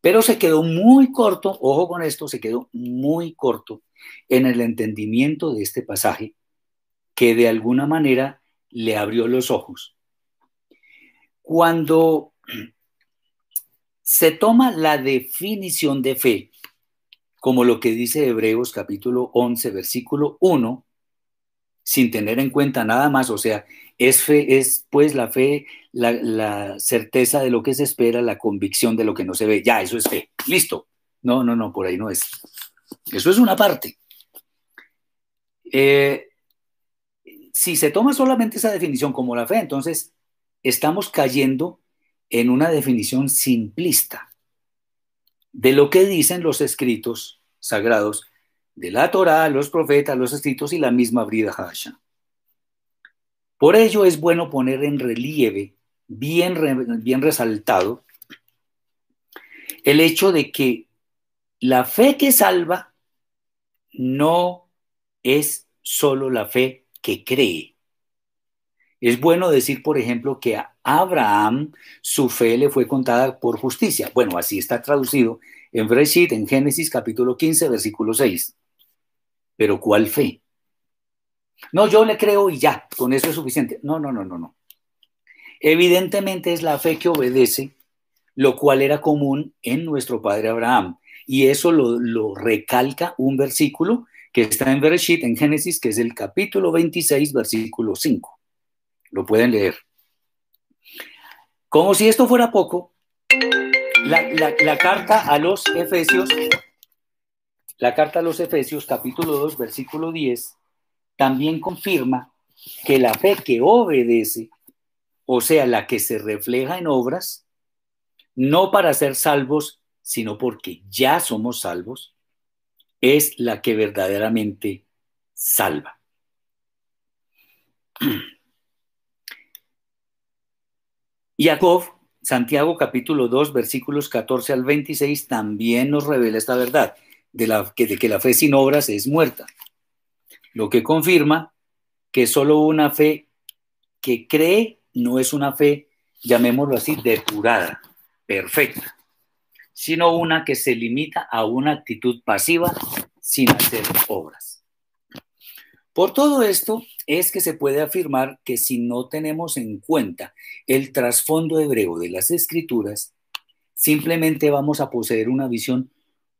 Pero se quedó muy corto, ojo con esto, se quedó muy corto en el entendimiento de este pasaje que de alguna manera le abrió los ojos. Cuando se toma la definición de fe, como lo que dice Hebreos capítulo 11, versículo 1, sin tener en cuenta nada más, o sea, es fe, es pues la fe, la, certeza de lo que se espera, la convicción de lo que no se ve. Ya, eso es fe. Listo. No, no, no, por ahí no es. Eso es una parte. Eh, si se toma solamente esa definición como la fe, entonces estamos cayendo en una definición simplista de lo que dicen los escritos sagrados de la Torah, los profetas, los escritos y la misma Brida Hasha. Por ello es bueno poner en relieve, bien, bien resaltado, el hecho de que la fe que salva no es solo la fe que cree. Es bueno decir, por ejemplo, que a Abraham su fe le fue contada por justicia. Bueno, así está traducido en Breshit, en Génesis capítulo 15, versículo 6. Pero ¿cuál fe? No, yo le creo y ya, con eso es suficiente. No, no, no, no, no. Evidentemente es la fe que obedece, lo cual era común en nuestro padre Abraham. Y eso lo, lo recalca un versículo que está en Bereshit, en Génesis, que es el capítulo 26, versículo 5. Lo pueden leer. Como si esto fuera poco, la, carta a los Efesios, la carta a los Efesios, capítulo 2, versículo 10, también confirma que la fe que obedece, o sea, la que se refleja en obras, no para ser salvos, sino porque ya somos salvos, es la que verdaderamente salva. Jacob, Santiago capítulo 2, versículos 14 al 26, también nos revela esta verdad, de, la, que, de que la fe sin obras es muerta, lo que confirma que solo una fe que cree no es una fe, llamémoslo así, depurada, perfecta sino una que se limita a una actitud pasiva sin hacer obras. Por todo esto es que se puede afirmar que si no tenemos en cuenta el trasfondo hebreo de las escrituras, simplemente vamos a poseer una visión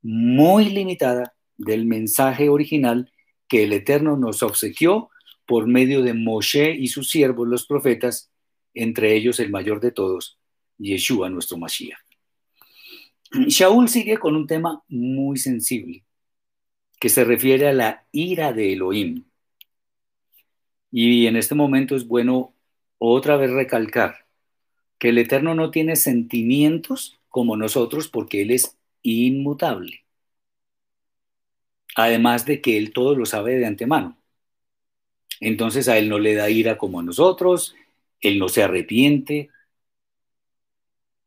muy limitada del mensaje original que el Eterno nos obsequió por medio de Moshe y sus siervos los profetas, entre ellos el mayor de todos, Yeshua nuestro Mashiach. Shaul sigue con un tema muy sensible, que se refiere a la ira de Elohim. Y en este momento es bueno otra vez recalcar que el Eterno no tiene sentimientos como nosotros porque Él es inmutable. Además de que Él todo lo sabe de antemano. Entonces a Él no le da ira como a nosotros, Él no se arrepiente,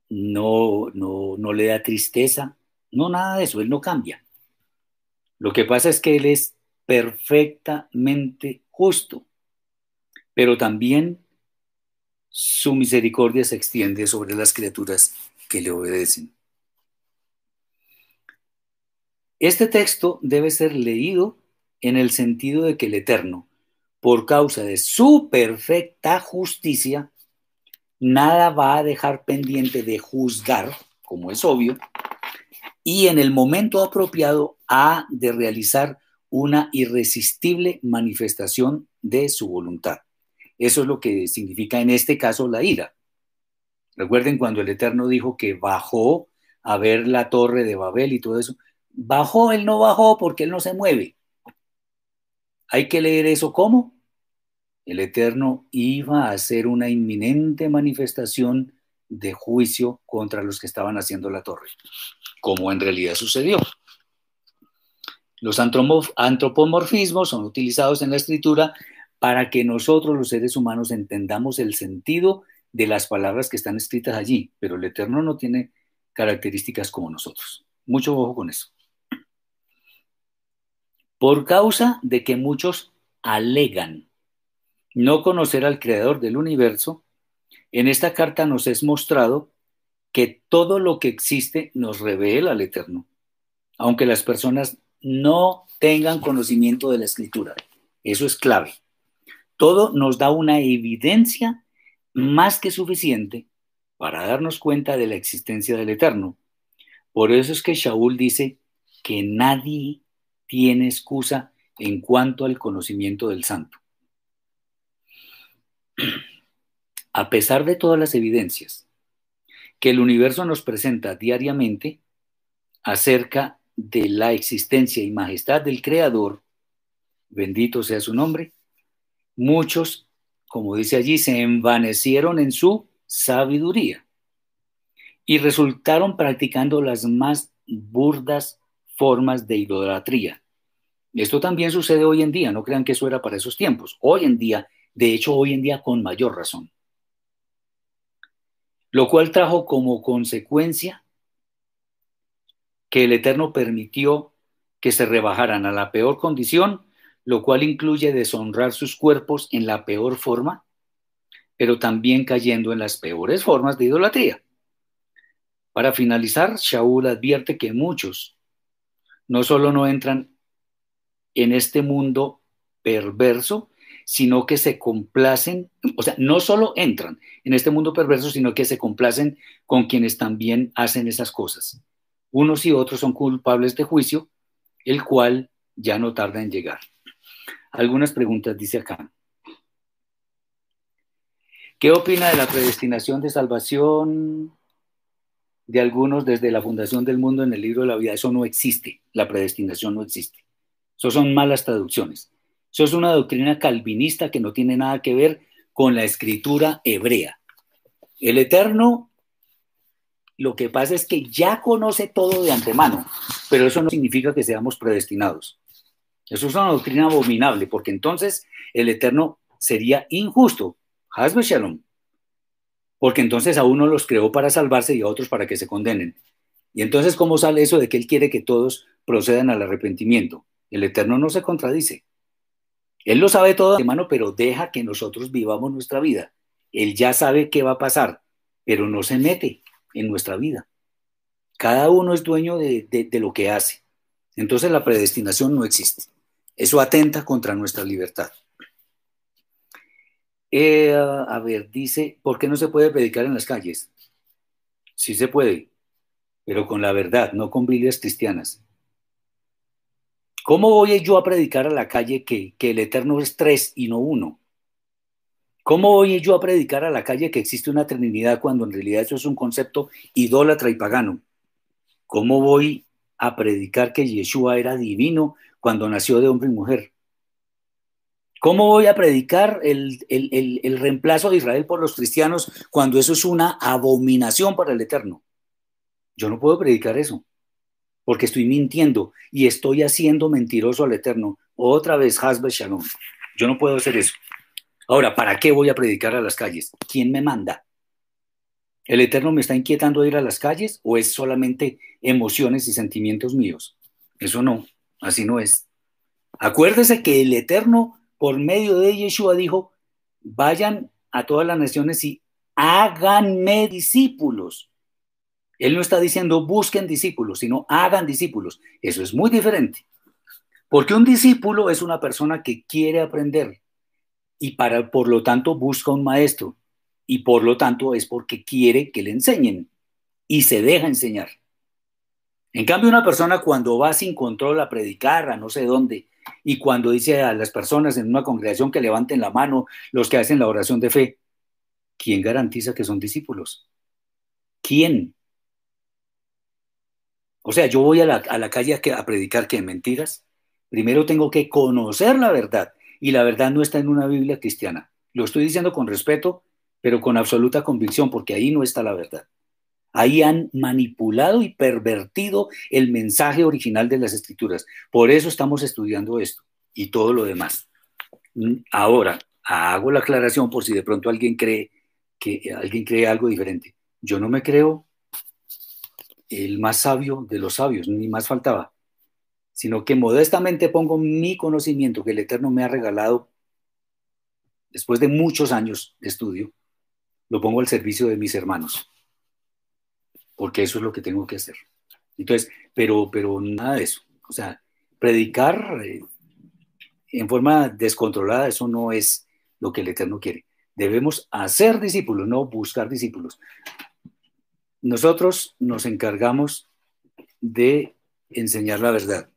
no, no, le da tristeza, no nada de eso, Él no cambia. Lo que pasa es que Él es perfectamente justo, pero también su misericordia se extiende sobre las criaturas que le obedecen. Este texto debe ser leído en el sentido de que el Eterno, por causa de su perfecta justicia, nada va a dejar pendiente de juzgar, como es obvio, y en el momento apropiado ha de realizar una irresistible manifestación de su voluntad. Eso es lo que significa en este caso la ira. Recuerden cuando el Eterno dijo que bajó a ver la torre de Babel y todo eso. Bajó, él no bajó porque él no se mueve. Hay que leer eso como el Eterno iba a hacer una inminente manifestación de juicio contra los que estaban haciendo la torre, como en realidad sucedió. Los antropomorfismos son utilizados en la escritura para que nosotros los seres humanos entendamos el sentido de las palabras que están escritas allí, pero el Eterno no tiene características como nosotros. Mucho ojo con eso. Por causa de que muchos alegan no conocer al creador del universo, en esta carta nos es mostrado que todo lo que existe nos revela al Eterno, aunque las personas no tengan conocimiento de la escritura. Eso es clave. Todo nos da una evidencia más que suficiente para darnos cuenta de la existencia del Eterno. Por eso es que Shaul dice que nadie tiene excusa en cuanto al conocimiento del santo a pesar de todas las evidencias que el universo nos presenta diariamente acerca de la existencia y majestad del Creador, bendito sea su nombre, muchos, como dice allí, se envanecieron en su sabiduría y resultaron practicando las más burdas formas de idolatría. Esto también sucede hoy en día, no crean que eso era para esos tiempos. Hoy en día, de hecho, hoy en día con mayor razón. Lo cual trajo como consecuencia que el Eterno permitió que se rebajaran a la peor condición, lo cual incluye deshonrar sus cuerpos en la peor forma, pero también cayendo en las peores formas de idolatría. Para finalizar, Shaul advierte que muchos no solo no entran en este mundo perverso, sino que se complacen, o sea, no solo entran en este mundo perverso, sino que se complacen con quienes también hacen esas cosas. Unos y otros son culpables de juicio, el cual ya no tarda en llegar. Algunas preguntas dice acá. ¿Qué opina de la predestinación de salvación de algunos desde la fundación del mundo en el libro de la vida? Eso no existe, la predestinación no existe. Eso son malas traducciones. Eso es una doctrina calvinista que no tiene nada que ver con la escritura hebrea. El Eterno, lo que pasa es que ya conoce todo de antemano, pero eso no significa que seamos predestinados. Eso es una doctrina abominable, porque entonces el Eterno sería injusto. Hasbe Shalom. Porque entonces a uno los creó para salvarse y a otros para que se condenen. Y entonces, ¿cómo sale eso de que Él quiere que todos procedan al arrepentimiento? El Eterno no se contradice. Él lo sabe todo de mano, pero deja que nosotros vivamos nuestra vida. Él ya sabe qué va a pasar, pero no se mete en nuestra vida. Cada uno es dueño de, lo que hace. Entonces la predestinación no existe. Eso atenta contra nuestra libertad. Eh, a ver, dice, ¿por qué no se puede predicar en las calles? Sí se puede, pero con la verdad, no con Biblias cristianas. ¿Cómo voy yo a predicar a la calle que, el Eterno es tres y no uno? ¿Cómo voy yo a predicar a la calle que existe una Trinidad cuando en realidad eso es un concepto idólatra y pagano? ¿Cómo voy a predicar que Yeshua era divino cuando nació de hombre y mujer? ¿Cómo voy a predicar el, el, reemplazo de Israel por los cristianos cuando eso es una abominación para el Eterno? Yo no puedo predicar eso porque estoy mintiendo y estoy haciendo mentiroso al Eterno. Otra vez, Hasbe Shalom. Yo no puedo hacer eso. Ahora, ¿para qué voy a predicar a las calles? ¿Quién me manda? ¿El Eterno me está inquietando a ir a las calles o es solamente emociones y sentimientos míos? Eso no, así no es. Acuérdese que el Eterno, por medio de Yeshua, dijo, vayan a todas las naciones y háganme discípulos. Él no está diciendo busquen discípulos, sino hagan discípulos. Eso es muy diferente. Porque un discípulo es una persona que quiere aprender y para, por lo tanto busca un maestro y por lo tanto es porque quiere que le enseñen y se deja enseñar. En cambio, una persona cuando va sin control a predicar a no sé dónde y cuando dice a las personas en una congregación que levanten la mano los que hacen la oración de fe, ¿quién garantiza que son discípulos? ¿Quién? O sea, yo voy a la, calle a, predicar que mentiras. Primero tengo que conocer la verdad y la verdad no está en una Biblia cristiana. Lo estoy diciendo con respeto, pero con absoluta convicción, porque ahí no está la verdad. Ahí han manipulado y pervertido el mensaje original de las escrituras. Por eso estamos estudiando esto y todo lo demás. Ahora, hago la aclaración por si de pronto alguien cree que alguien cree algo diferente. Yo no me creo el más sabio de los sabios, ni más faltaba, sino que modestamente pongo mi conocimiento que el Eterno me ha regalado después de muchos años de estudio, lo pongo al servicio de mis hermanos, porque eso es lo que tengo que hacer. Entonces, pero, pero nada de eso. O sea, predicar eh, en forma descontrolada, eso no es lo que el Eterno quiere. Debemos hacer discípulos, no buscar discípulos. Nosotros nos encargamos de enseñar la verdad.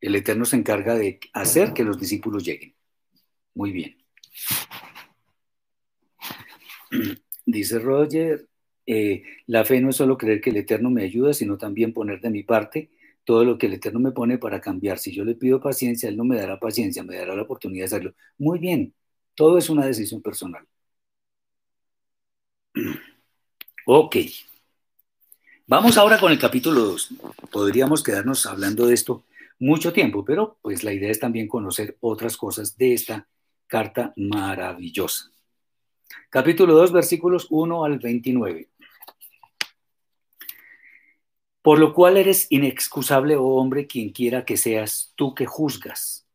El Eterno se encarga de hacer que los discípulos lleguen. Muy bien. Dice Roger, eh, la fe no es solo creer que el Eterno me ayuda, sino también poner de mi parte todo lo que el Eterno me pone para cambiar. Si yo le pido paciencia, Él no me dará paciencia, me dará la oportunidad de hacerlo. Muy bien, todo es una decisión personal. Ok. Vamos ahora con el capítulo 2. Podríamos quedarnos hablando de esto mucho tiempo, pero pues la idea es también conocer otras cosas de esta carta maravillosa. Capítulo 2, versículos 1 al 29. Por lo cual eres inexcusable, oh hombre, quien quiera que seas tú que juzgas.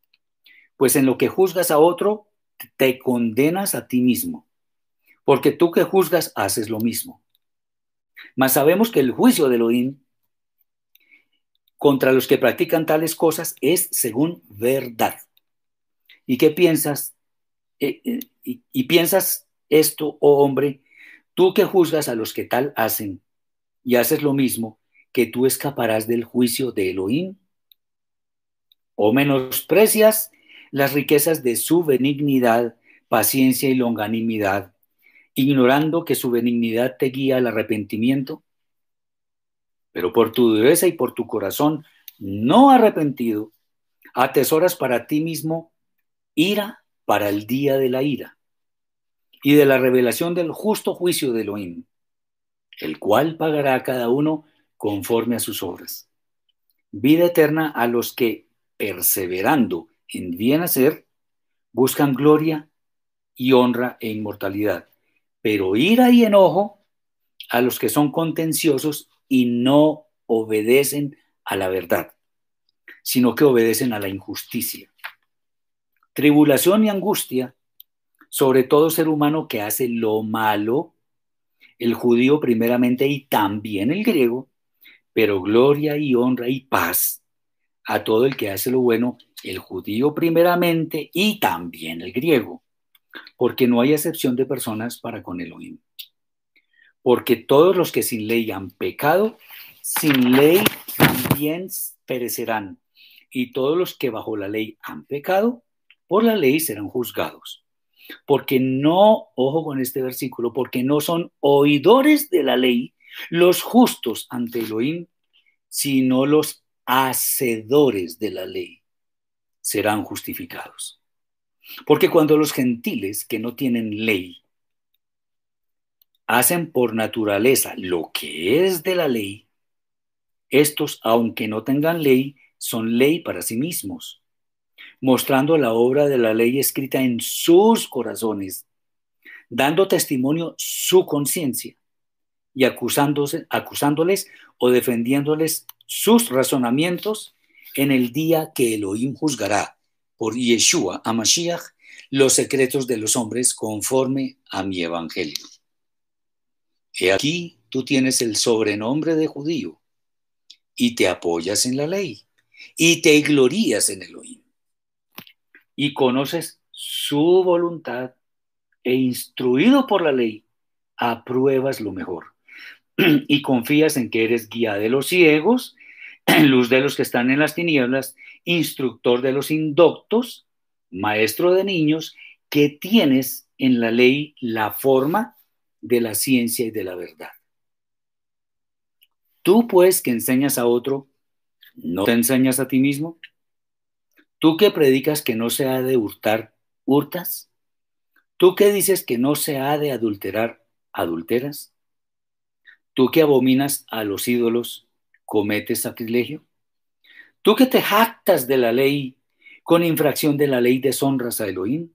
Pues en lo que juzgas a otro, te condenas a ti mismo, porque tú que juzgas haces lo mismo. Mas sabemos que el juicio de Elohim contra los que practican tales cosas es según verdad. ¿Y qué piensas? Eh, eh, y piensas esto, oh hombre, tú que juzgas a los que tal hacen y haces lo mismo, que tú escaparás del juicio de Elohim? ¿O menosprecias las riquezas de su benignidad, paciencia y longanimidad, ignorando que su benignidad te guía al arrepentimiento? Pero por tu dureza y por tu corazón no arrepentido, atesoras para ti mismo ira para el día de la ira y de la revelación del justo juicio de Elohim, el cual pagará a cada uno conforme a sus obras. Vida eterna a los que, perseverando en bien hacer, buscan gloria y honra e inmortalidad, pero ira y enojo a los que son contenciosos y no obedecen a la verdad, sino que obedecen a la injusticia. Tribulación y angustia sobre todo ser humano que hace lo malo, el judío primeramente y también el griego, pero gloria y honra y paz a todo el que hace lo bueno, el judío primeramente y también el griego, porque no hay excepción de personas para con Elohim. Porque todos los que sin ley han pecado, sin ley también perecerán, y todos los que bajo la ley han pecado, por la ley serán juzgados. Porque no, ojo con este versículo, porque no son oidores de la ley, los justos ante Elohim, sino los hacedores de la ley serán justificados. Porque cuando los gentiles que no tienen ley hacen por naturaleza lo que es de la ley, estos, aunque no tengan ley, son ley para sí mismos, mostrando la obra de la ley escrita en sus corazones, dando testimonio su conciencia y acusándose, acusándoles o defendiéndoles sus razonamientos en el día que Elohim juzgará por Yeshua a Mashiach los secretos de los hombres conforme a mi evangelio. He aquí tú tienes el sobrenombre de judío y te apoyas en la ley y te glorías en Elohim y conoces su voluntad e instruido por la ley apruebas lo mejor y confías en que eres guía de los ciegos, luz de los que están en las tinieblas, instructor de los indoctos, maestro de niños, que tienes en la ley la forma de la ciencia y de la verdad. Tú pues que enseñas a otro, ¿no te enseñas a ti mismo? Tú que predicas que no se ha de hurtar, hurtas. Tú que dices que no se ha de adulterar, adulteras. Tú que abominas a los ídolos, cometes sacrilegio. Tú que te jactas de la ley, con infracción de la ley deshonras a Elohim.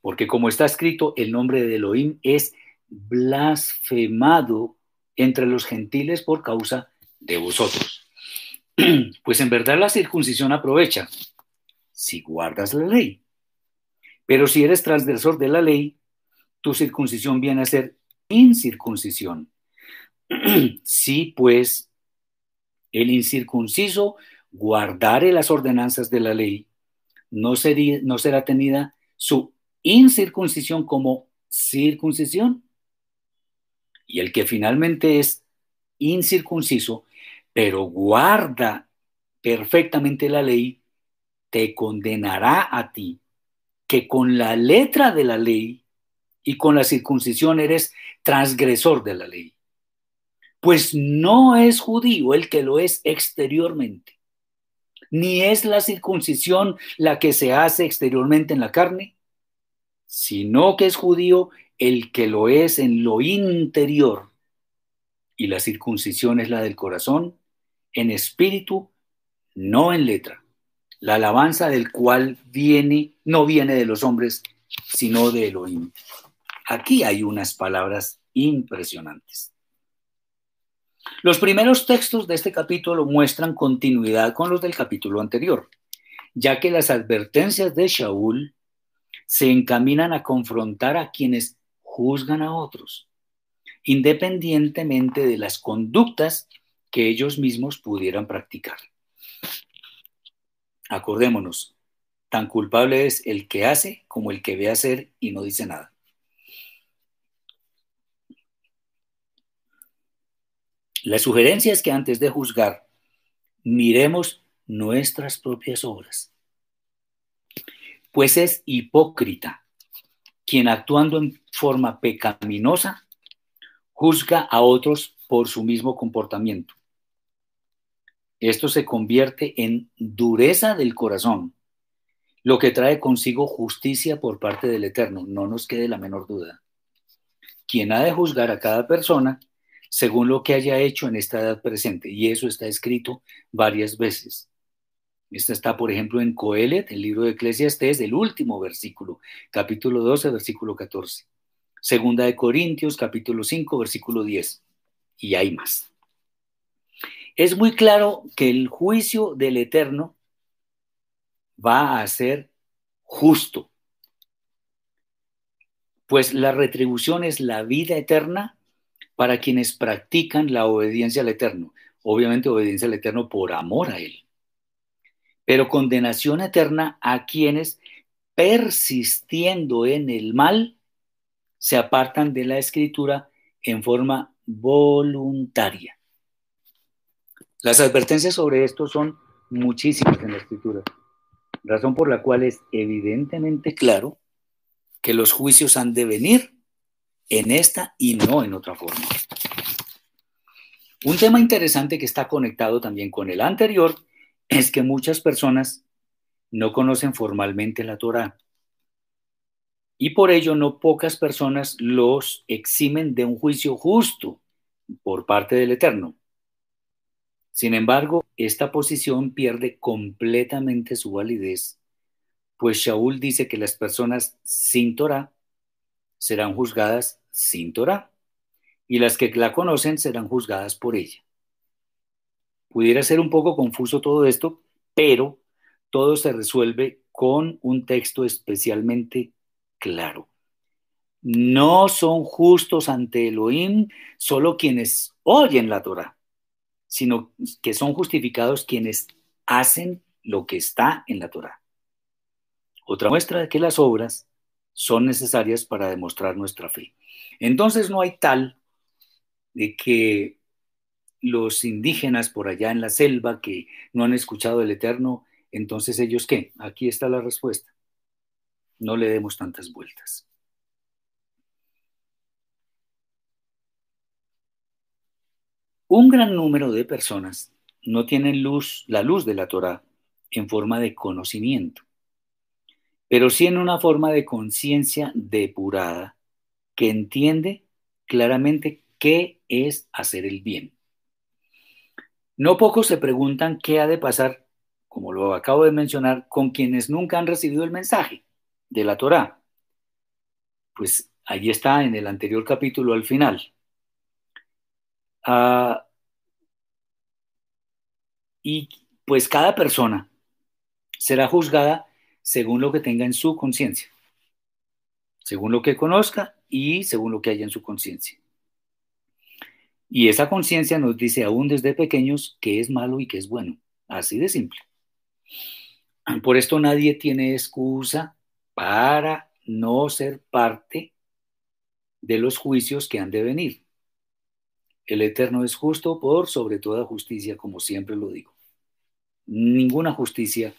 Porque como está escrito, el nombre de Elohim es blasfemado entre los gentiles por causa de vosotros. Pues en verdad la circuncisión aprovecha si guardas la ley. Pero si eres transgresor de la ley, tu circuncisión viene a ser incircuncisión. si pues el incircunciso guardare las ordenanzas de la ley, no, sería, no será tenida su incircuncisión como circuncisión. Y el que finalmente es incircunciso, pero guarda perfectamente la ley, te condenará a ti, que con la letra de la ley y con la circuncisión eres transgresor de la ley. Pues no es judío el que lo es exteriormente, ni es la circuncisión la que se hace exteriormente en la carne, sino que es judío el que lo es en lo interior. Y la circuncisión es la del corazón, en espíritu, no en letra. La alabanza del cual viene, no viene de los hombres, sino de Elohim. Aquí hay unas palabras impresionantes. Los primeros textos de este capítulo muestran continuidad con los del capítulo anterior, ya que las advertencias de Shaul se encaminan a confrontar a quienes juzgan a otros, independientemente de las conductas que ellos mismos pudieran practicar. Acordémonos, tan culpable es el que hace como el que ve hacer y no dice nada. La sugerencia es que antes de juzgar, miremos nuestras propias obras. Pues es hipócrita quien actuando en forma pecaminosa juzga a otros por su mismo comportamiento. Esto se convierte en dureza del corazón, lo que trae consigo justicia por parte del Eterno, no nos quede la menor duda. Quien ha de juzgar a cada persona según lo que haya hecho en esta edad presente, y eso está escrito varias veces. Esta está, por ejemplo, en Coelet, el libro de Eclesiastés, del último versículo, capítulo 12, versículo 14. Segunda de Corintios, capítulo 5, versículo 10. Y hay más. Es muy claro que el juicio del Eterno va a ser justo, pues la retribución es la vida eterna para quienes practican la obediencia al Eterno. Obviamente obediencia al Eterno por amor a Él pero condenación eterna a quienes, persistiendo en el mal, se apartan de la escritura en forma voluntaria. Las advertencias sobre esto son muchísimas en la escritura, razón por la cual es evidentemente claro que los juicios han de venir en esta y no en otra forma. Un tema interesante que está conectado también con el anterior es que muchas personas no conocen formalmente la Torah y por ello no pocas personas los eximen de un juicio justo por parte del Eterno. Sin embargo, esta posición pierde completamente su validez, pues Shaul dice que las personas sin Torah serán juzgadas sin Torah y las que la conocen serán juzgadas por ella. Pudiera ser un poco confuso todo esto, pero todo se resuelve con un texto especialmente claro. No son justos ante Elohim solo quienes oyen la Torah, sino que son justificados quienes hacen lo que está en la Torah. Otra muestra de que las obras son necesarias para demostrar nuestra fe. Entonces no hay tal de que los indígenas por allá en la selva que no han escuchado el Eterno, entonces ellos qué? Aquí está la respuesta. No le demos tantas vueltas. Un gran número de personas no tienen luz, la luz de la Torah en forma de conocimiento, pero sí en una forma de conciencia depurada que entiende claramente qué es hacer el bien. No pocos se preguntan qué ha de pasar, como lo acabo de mencionar, con quienes nunca han recibido el mensaje de la Torá. Pues allí está en el anterior capítulo al final. Ah, y pues cada persona será juzgada según lo que tenga en su conciencia, según lo que conozca y según lo que haya en su conciencia. Y esa conciencia nos dice aún desde pequeños qué es malo y qué es bueno. Así de simple. Por esto nadie tiene excusa para no ser parte de los juicios que han de venir. El Eterno es justo por sobre toda justicia, como siempre lo digo. Ninguna justicia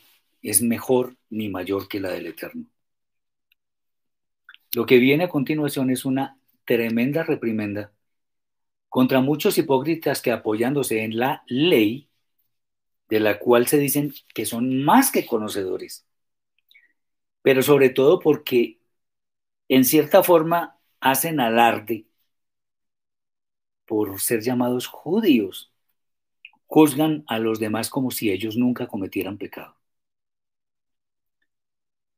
es mejor ni mayor que la del Eterno. Lo que viene a continuación es una tremenda reprimenda contra muchos hipócritas que apoyándose en la ley, de la cual se dicen que son más que conocedores, pero sobre todo porque en cierta forma hacen alarde por ser llamados judíos, juzgan a los demás como si ellos nunca cometieran pecado.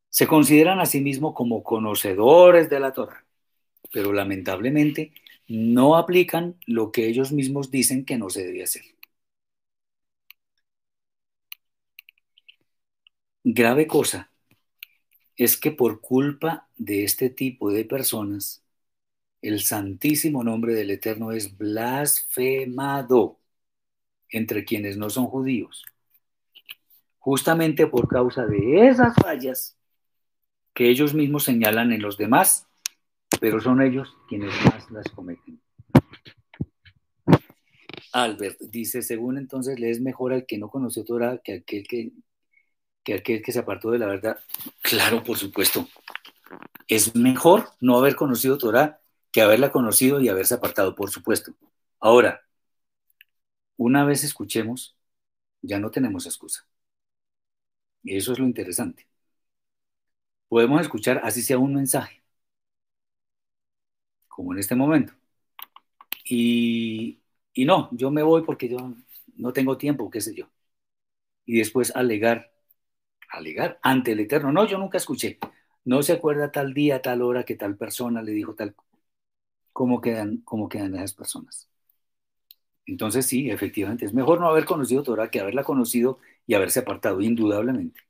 Se consideran a sí mismos como conocedores de la Torah, pero lamentablemente no aplican lo que ellos mismos dicen que no se debe hacer. Grave cosa es que por culpa de este tipo de personas, el santísimo nombre del Eterno es blasfemado entre quienes no son judíos. Justamente por causa de esas fallas que ellos mismos señalan en los demás, pero son ellos quienes más las cometen. Albert dice, según entonces le es mejor al que no conoció Torah que aquel que, que aquel que se apartó de la verdad. Claro, por supuesto. Es mejor no haber conocido Torah que haberla conocido y haberse apartado, por supuesto. Ahora, una vez escuchemos, ya no tenemos excusa. Y eso es lo interesante. Podemos escuchar así sea un mensaje, como en este momento. Y, y no, yo me voy porque yo no tengo tiempo, qué sé yo. Y después alegar, alegar ante el Eterno. No, yo nunca escuché. No se acuerda tal día, tal hora que tal persona le dijo tal cómo quedan, cómo quedan esas personas. Entonces sí, efectivamente, es mejor no haber conocido Torah que haberla conocido y haberse apartado, indudablemente.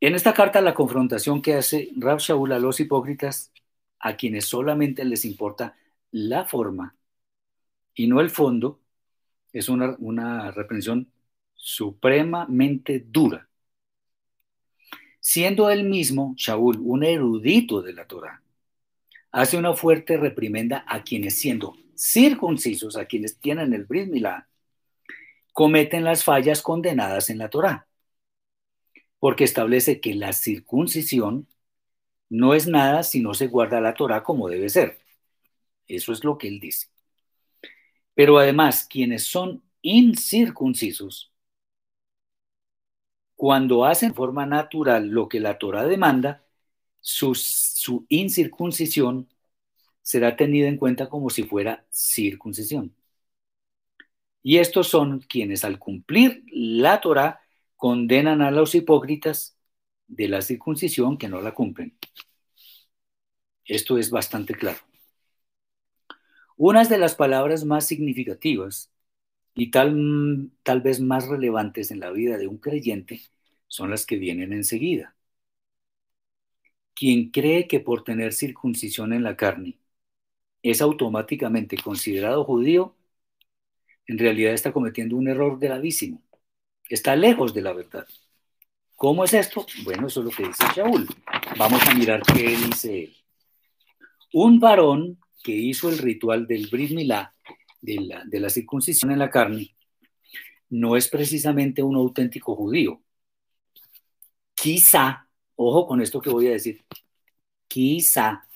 En esta carta la confrontación que hace Rab Shaul a los hipócritas, a quienes solamente les importa la forma y no el fondo, es una, reprensión supremamente dura. Siendo él mismo, Shaul, un erudito de la Torah, hace una fuerte reprimenda a quienes siendo circuncisos, a quienes tienen el bris milá, cometen las fallas condenadas en la Torá, porque establece que la circuncisión no es nada si no se guarda la Torá como debe ser. Eso es lo que él dice. Pero además, quienes son incircuncisos, cuando hacen de forma natural lo que la Torá demanda, su, incircuncisión será tenida en cuenta como si fuera circuncisión. Y estos son quienes al cumplir la Torah condenan a los hipócritas de la circuncisión que no la cumplen. Esto es bastante claro. Unas de las palabras más significativas y tal, tal vez más relevantes en la vida de un creyente son las que vienen enseguida. Quien cree que por tener circuncisión en la carne es automáticamente considerado judío, en realidad está cometiendo un error gravísimo. Está lejos de la verdad. ¿Cómo es esto? Bueno, eso es lo que dice Shaul. Vamos a mirar qué dice él. Un varón que hizo el ritual del Brit Milá, de la, de la circuncisión en la carne, no es precisamente un auténtico judío. Quizá Ojo con esto que voy a decir. Quizá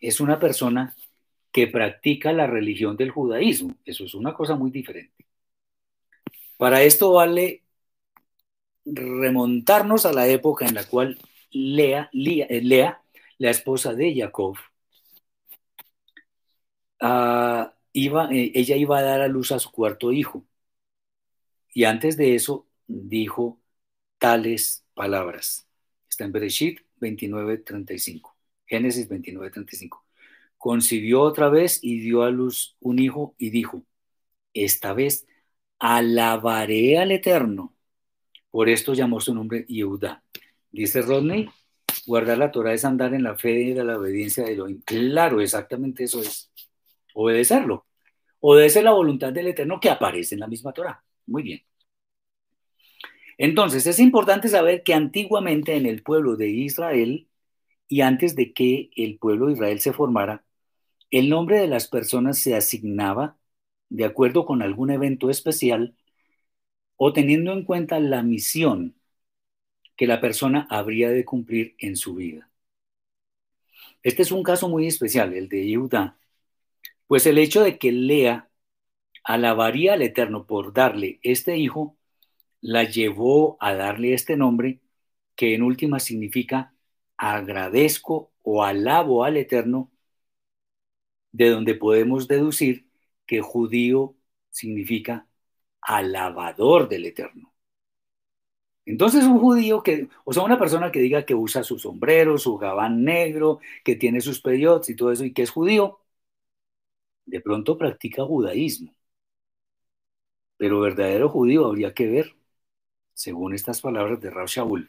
es una persona que practica la religión del judaísmo. Eso es una cosa muy diferente. Para esto vale remontarnos a la época en la cual Lea, eh, Lea la esposa de Jacob, ah, iba, eh, ella iba a dar a luz a su cuarto hijo. Y antes de eso dijo tales palabras. Está en Bereshit 29:35. Génesis 29:35. Concibió otra vez y dio a luz un hijo y dijo, esta vez alabaré al Eterno. Por esto llamó su nombre Yehuda. Dice Rodney, guardar la Torah es andar en la fe y la obediencia de Elohim. Claro, exactamente eso es. Obedecerlo. Obedecer la voluntad del Eterno que aparece en la misma Torah. Muy bien. Entonces, es importante saber que antiguamente en el pueblo de Israel, y antes de que el pueblo de Israel se formara, el nombre de las personas se asignaba de acuerdo con algún evento especial o teniendo en cuenta la misión que la persona habría de cumplir en su vida. Este es un caso muy especial, el de Judá, Pues el hecho de que Lea alabaría al Eterno por darle este hijo, la llevó a darle este nombre que en última significa agradezco o alabo al Eterno, de donde podemos deducir que judío significa alabador del Eterno. Entonces un judío que, o sea, una persona que diga que usa su sombrero, su gabán negro, que tiene sus periodos y todo eso y que es judío, de pronto practica judaísmo. Pero verdadero judío habría que ver, según estas palabras de Rab Shaul.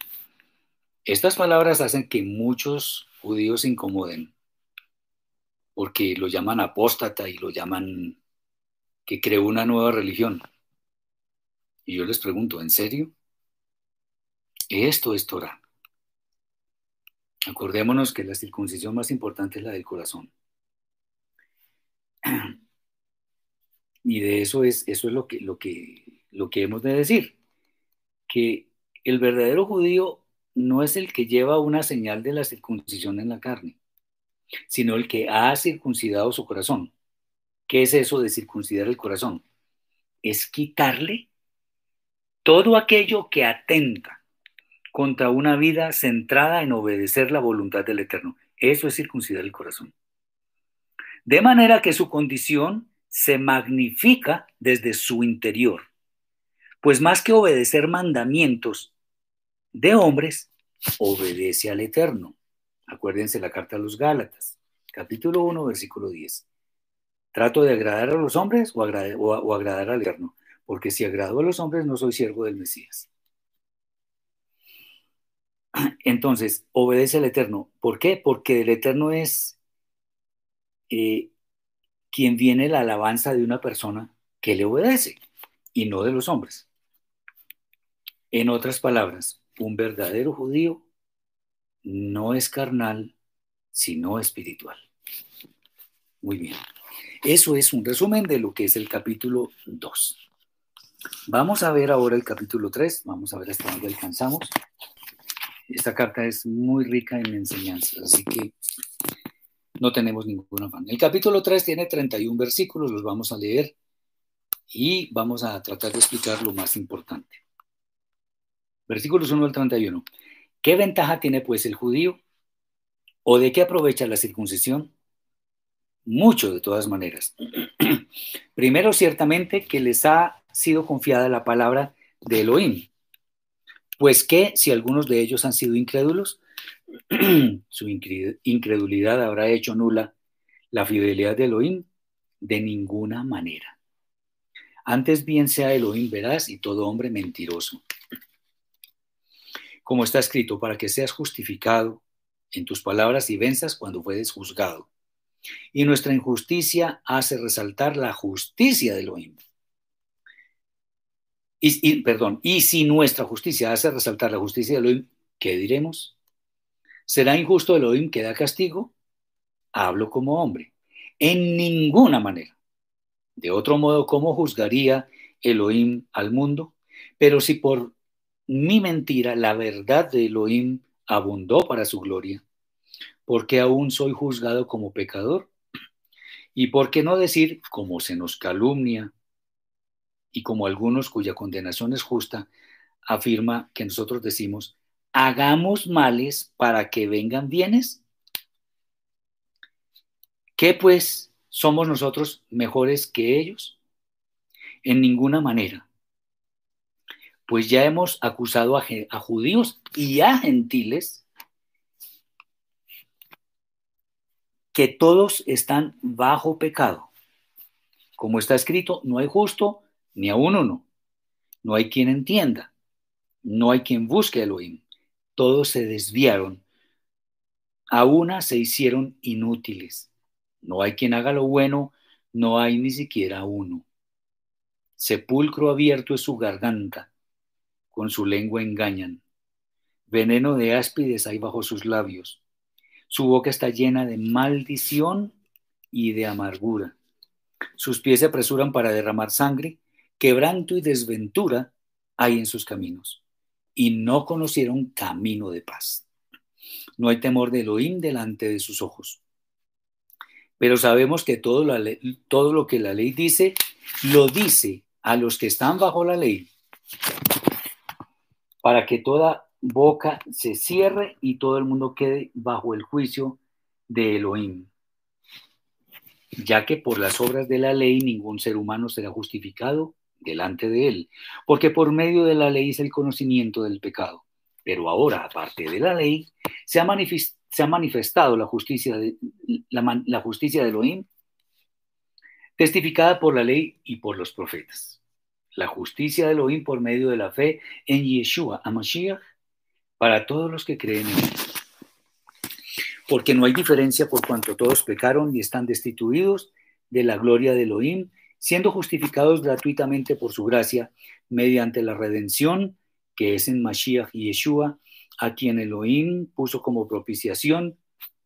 Estas palabras hacen que muchos judíos se incomoden, porque lo llaman apóstata y lo llaman que creó una nueva religión. Y yo les pregunto, ¿en serio? Esto es Torah. Acordémonos que la circuncisión más importante es la del corazón. Y de eso es, eso es lo, que, lo, que, lo que hemos de decir, que el verdadero judío no es el que lleva una señal de la circuncisión en la carne, sino el que ha circuncidado su corazón. ¿Qué es eso de circuncidar el corazón? Es quitarle todo aquello que atenta contra una vida centrada en obedecer la voluntad del Eterno. Eso es circuncidar el corazón. De manera que su condición se magnifica desde su interior. Pues más que obedecer mandamientos de hombres, obedece al Eterno. Acuérdense la carta a los Gálatas, capítulo 1, versículo 10. ¿Trato de agradar a los hombres o, o agradar al Eterno? Porque si agrado a los hombres, no soy siervo del Mesías. Entonces, obedece al Eterno. ¿Por qué? Porque el Eterno es eh, quien viene la alabanza de una persona que le obedece y no de los hombres. En otras palabras, un verdadero judío no es carnal, sino espiritual. Muy bien. Eso es un resumen de lo que es el capítulo 2. Vamos a ver ahora el capítulo 3, vamos a ver hasta dónde alcanzamos. Esta carta es muy rica en enseñanzas, así que no tenemos ningún afán. El capítulo 3 tiene 31 versículos, los vamos a leer y vamos a tratar de explicar lo más importante. Versículos 1 al 31. ¿Qué ventaja tiene pues el judío? ¿O de qué aprovecha la circuncisión? Mucho de todas maneras. Primero, ciertamente, que les ha sido confiada la palabra de Elohim, pues que si algunos de ellos han sido incrédulos, su incredulidad habrá hecho nula la fidelidad de Elohim de ninguna manera. Antes bien sea Elohim veraz y todo hombre mentiroso. Como está escrito, para que seas justificado en tus palabras y venzas cuando fueres juzgado. Y nuestra injusticia hace resaltar la justicia de Elohim. Y, perdón, y si nuestra justicia hace resaltar la justicia de Elohim, ¿qué diremos? ¿Será injusto Elohim que da castigo? Hablo como hombre. En ninguna manera. De otro modo, ¿cómo juzgaría Elohim al mundo? Pero si por mi mentira la verdad de Elohim abundó para su gloria, ¿por qué aún soy juzgado como pecador? ¿Y por qué no decir, como se nos calumnia, y como algunos cuya condenación es justa, afirma que nosotros decimos, hagamos males para que vengan bienes. ¿Qué pues somos nosotros mejores que ellos? En ninguna manera. Pues ya hemos acusado a, a judíos y a gentiles que todos están bajo pecado. Como está escrito, no hay justo ni a uno no. No hay quien entienda, no hay quien busque a Elohim. Todos se desviaron, a una se hicieron inútiles. No hay quien haga lo bueno, no hay ni siquiera uno. Sepulcro abierto es su garganta, con su lengua engañan. Veneno de áspides hay bajo sus labios. Su boca está llena de maldición y de amargura. Sus pies se apresuran para derramar sangre quebranto y desventura hay en sus caminos, y no conocieron camino de paz. No hay temor de Elohim delante de sus ojos. Pero sabemos que todo, todo lo que la ley dice, lo dice a los que están bajo la ley, para que toda boca se cierre y todo el mundo quede bajo el juicio de Elohim, ya que por las obras de la ley ningún ser humano será justificado delante de él, porque por medio de la ley es el conocimiento del pecado. Pero ahora, aparte de la ley, se ha, manifestado la justicia, de, la, de Elohim, testificada por la ley y por los profetas. La justicia de Elohim por medio de la fe en Yeshua, Amashiach, para todos los que creen en él. Porque no hay diferencia por cuanto todos pecaron y están destituidos de la gloria de Elohim, siendo justificados gratuitamente por su gracia mediante la redención que es en Mashiach y Yeshua, a quien Elohim puso como propiciación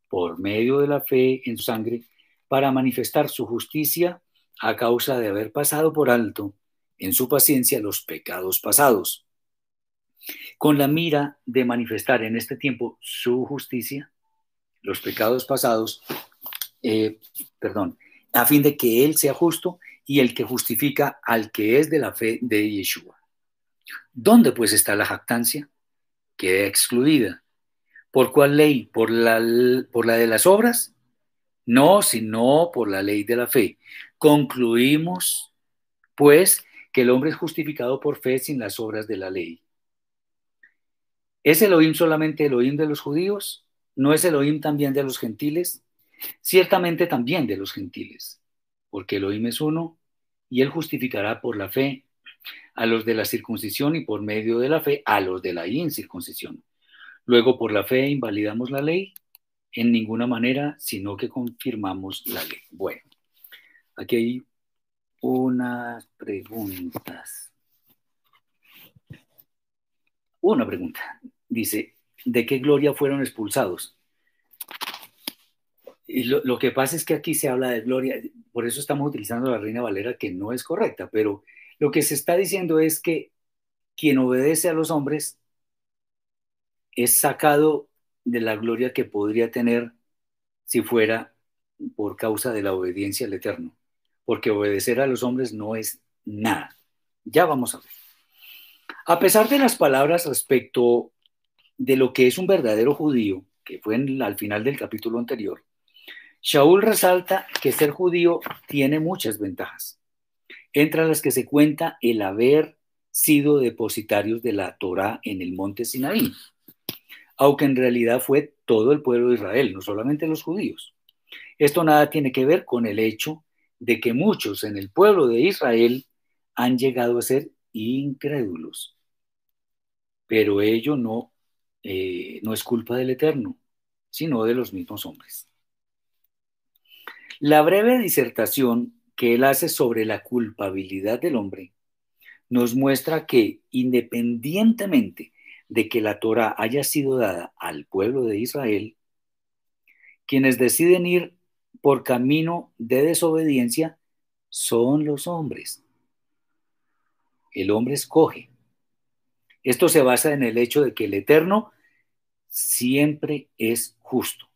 por medio de la fe en su sangre para manifestar su justicia a causa de haber pasado por alto en su paciencia los pecados pasados, con la mira de manifestar en este tiempo su justicia, los pecados pasados, eh, perdón, a fin de que Él sea justo y el que justifica al que es de la fe de Yeshua. ¿Dónde pues está la jactancia? Queda excluida. ¿Por cuál ley? ¿Por la, ¿Por la de las obras? No, sino por la ley de la fe. Concluimos, pues, que el hombre es justificado por fe sin las obras de la ley. ¿Es Elohim solamente Elohim de los judíos? ¿No es Elohim también de los gentiles? Ciertamente también de los gentiles, porque Elohim es uno y él justificará por la fe a los de la circuncisión y por medio de la fe a los de la incircuncisión. Luego, por la fe invalidamos la ley en ninguna manera, sino que confirmamos la ley. Bueno, aquí hay unas preguntas. Una pregunta. Dice, ¿de qué gloria fueron expulsados? Lo, lo, que pasa es que aquí se habla de gloria, por eso estamos utilizando la Reina Valera, que no es correcta, pero lo que se está diciendo es que quien obedece a los hombres es sacado de la gloria que podría tener si fuera por causa de la obediencia al Eterno, porque obedecer a los hombres no es nada. Ya vamos a ver. A pesar de las palabras respecto de lo que es un verdadero judío, que fue al final del capítulo anterior, Shaul resalta que ser judío tiene muchas ventajas entre las que se cuenta el haber sido depositarios de la Torá en el monte Sinaí, aunque en realidad fue todo el pueblo de Israel, no solamente los judíos. Esto nada tiene que ver con el hecho de que muchos en el pueblo de Israel han llegado a ser incrédulos. Pero ello no, eh, no es culpa del Eterno, sino de los mismos hombres. La breve disertación que él hace sobre la culpabilidad del hombre nos muestra que independientemente de que la Torah haya sido dada al pueblo de Israel, quienes deciden ir por camino de desobediencia son los hombres. El hombre escoge. Esto se basa en el hecho de que el Eterno siempre es justo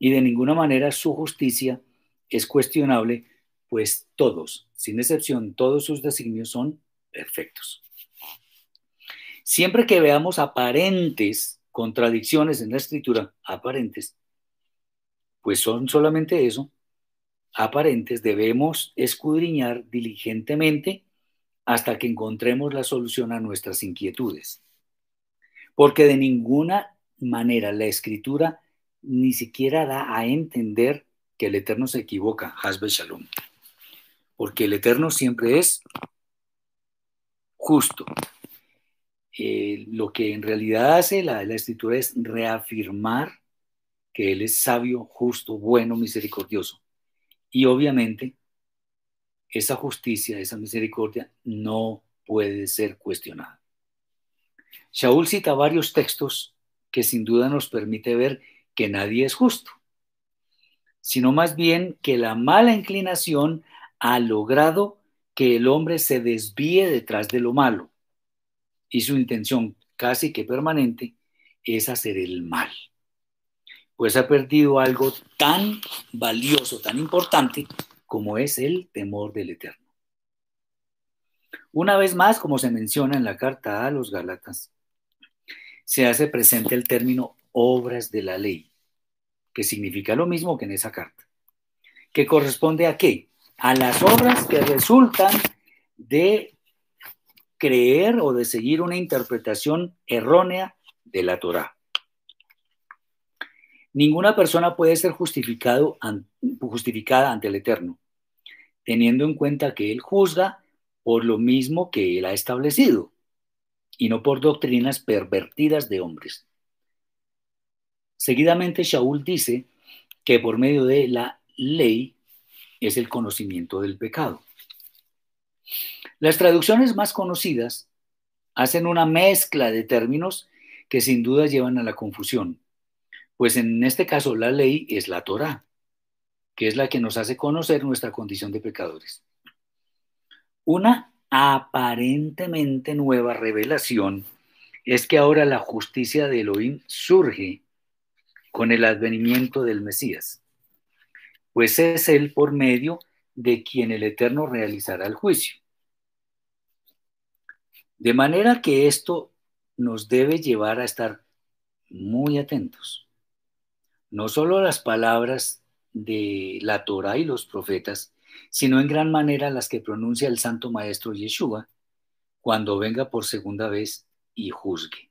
y de ninguna manera su justicia es cuestionable pues todos, sin excepción, todos sus designios son perfectos. Siempre que veamos aparentes contradicciones en la escritura, aparentes, pues son solamente eso, aparentes, debemos escudriñar diligentemente hasta que encontremos la solución a nuestras inquietudes. Porque de ninguna manera la escritura ni siquiera da a entender que el Eterno se equivoca, Hasbe Shalom porque el Eterno siempre es justo. Eh, lo que en realidad hace la, la escritura es reafirmar que Él es sabio, justo, bueno, misericordioso. Y obviamente esa justicia, esa misericordia no puede ser cuestionada. Shaul cita varios textos que sin duda nos permite ver que nadie es justo, sino más bien que la mala inclinación ha logrado que el hombre se desvíe detrás de lo malo y su intención casi que permanente es hacer el mal. pues ha perdido algo tan valioso, tan importante como es el temor del Eterno. Una vez más, como se menciona en la carta a los Gálatas, se hace presente el término obras de la ley, que significa lo mismo que en esa carta. ¿Que corresponde a qué? A las obras que resultan de creer o de seguir una interpretación errónea de la Torah. Ninguna persona puede ser justificado, justificada ante el Eterno, teniendo en cuenta que Él juzga por lo mismo que Él ha establecido y no por doctrinas pervertidas de hombres. Seguidamente Shaul dice que por medio de la ley es el conocimiento del pecado. Las traducciones más conocidas hacen una mezcla de términos que sin duda llevan a la confusión, pues en este caso la ley es la Torah, que es la que nos hace conocer nuestra condición de pecadores. Una aparentemente nueva revelación es que ahora la justicia de Elohim surge con el advenimiento del Mesías, pues es él por medio de quien el Eterno realizará el juicio. De manera que esto nos debe llevar a estar muy atentos. No solo a las palabras de la Torah y los profetas, sino en gran manera las que pronuncia el Santo Maestro Yeshua cuando venga por segunda vez y juzgue.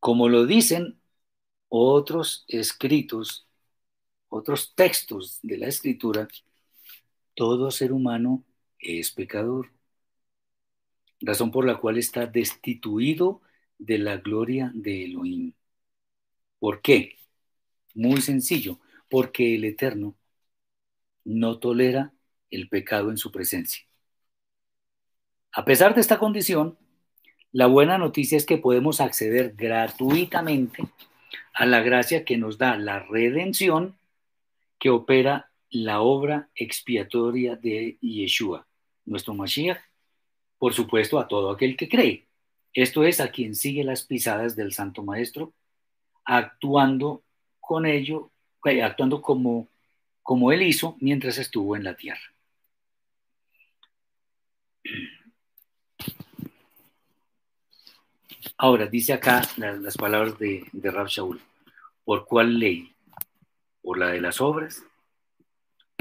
Como lo dicen otros escritos, otros textos de la escritura, todo ser humano es pecador, razón por la cual está destituido de la gloria de Elohim. ¿Por qué? Muy sencillo, porque el Eterno no tolera el pecado en su presencia. A pesar de esta condición, la buena noticia es que podemos acceder gratuitamente a la gracia que nos da la redención que opera la obra expiatoria de Yeshua, nuestro Mashiach, por supuesto a todo aquel que cree. Esto es a quien sigue las pisadas del Santo Maestro, actuando con ello, eh, actuando como como él hizo mientras estuvo en la tierra. Ahora, dice acá las, palabras de, de Rab Shaul. ¿Por cuál ley? ¿Por la de las obras?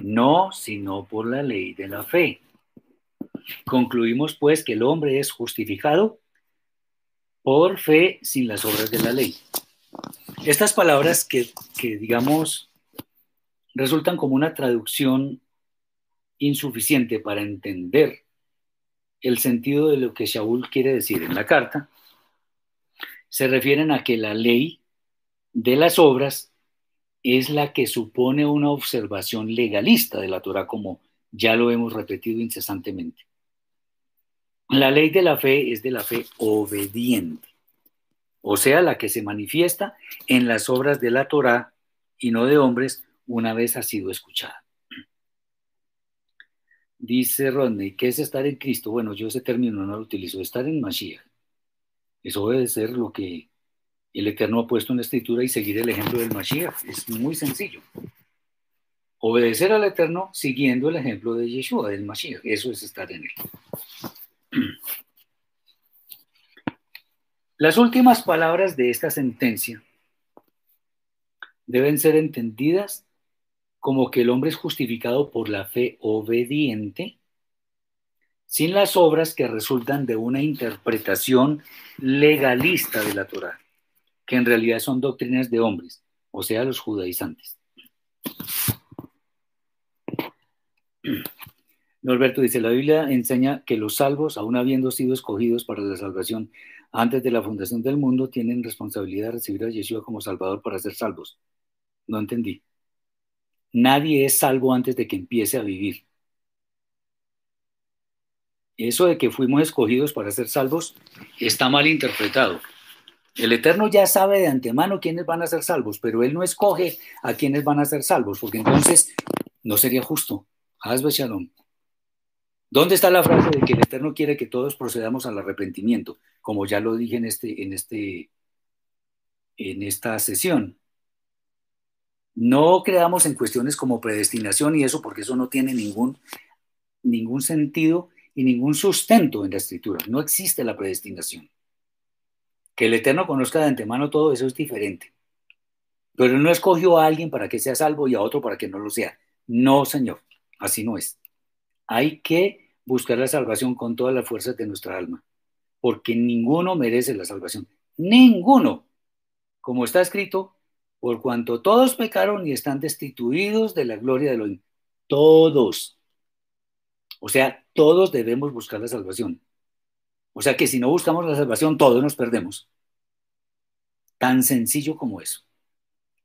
No, sino por la ley de la fe. Concluimos pues que el hombre es justificado por fe sin las obras de la ley. Estas palabras que, que digamos, resultan como una traducción insuficiente para entender el sentido de lo que Shaul quiere decir en la carta, se refieren a que la ley de las obras es la que supone una observación legalista de la Torah, como ya lo hemos repetido incesantemente. La ley de la fe es de la fe obediente, o sea, la que se manifiesta en las obras de la Torah y no de hombres una vez ha sido escuchada. Dice Rodney, ¿qué es estar en Cristo? Bueno, yo ese término no lo utilizo, estar en Mashiach. Eso debe ser lo que el Eterno ha puesto en la escritura y seguir el ejemplo del Mashiach. Es muy sencillo. Obedecer al Eterno siguiendo el ejemplo de Yeshua, del Mashiach. Eso es estar en él. Las últimas palabras de esta sentencia deben ser entendidas como que el hombre es justificado por la fe obediente, sin las obras que resultan de una interpretación legalista de la Torah, que en realidad son doctrinas de hombres, o sea, los judaizantes. Norberto dice, la Biblia enseña que los salvos, aun habiendo sido escogidos para la salvación antes de la fundación del mundo, tienen responsabilidad de recibir a Yeshua como Salvador para ser salvos. No entendí. Nadie es salvo antes de que empiece a vivir. Eso de que fuimos escogidos para ser salvos está mal interpretado. El Eterno ya sabe de antemano quiénes van a ser salvos, pero Él no escoge a quiénes van a ser salvos, porque entonces no sería justo. Hazbe Shalom. ¿Dónde está la frase de que el Eterno quiere que todos procedamos al arrepentimiento? Como ya lo dije en, este, en, este, en esta sesión. No creamos en cuestiones como predestinación y eso, porque eso no tiene ningún, ningún sentido y ningún sustento en la escritura. No existe la predestinación. Que el Eterno conozca de antemano todo eso es diferente. Pero no escogió a alguien para que sea salvo y a otro para que no lo sea. No, Señor, así no es. Hay que buscar la salvación con todas las fuerzas de nuestra alma, porque ninguno merece la salvación. Ninguno. Como está escrito, por cuanto todos pecaron y están destituidos de la gloria de Elohim. Todos. O sea, todos debemos buscar la salvación. O sea que si no buscamos la salvación, todos nos perdemos. Tan sencillo como eso.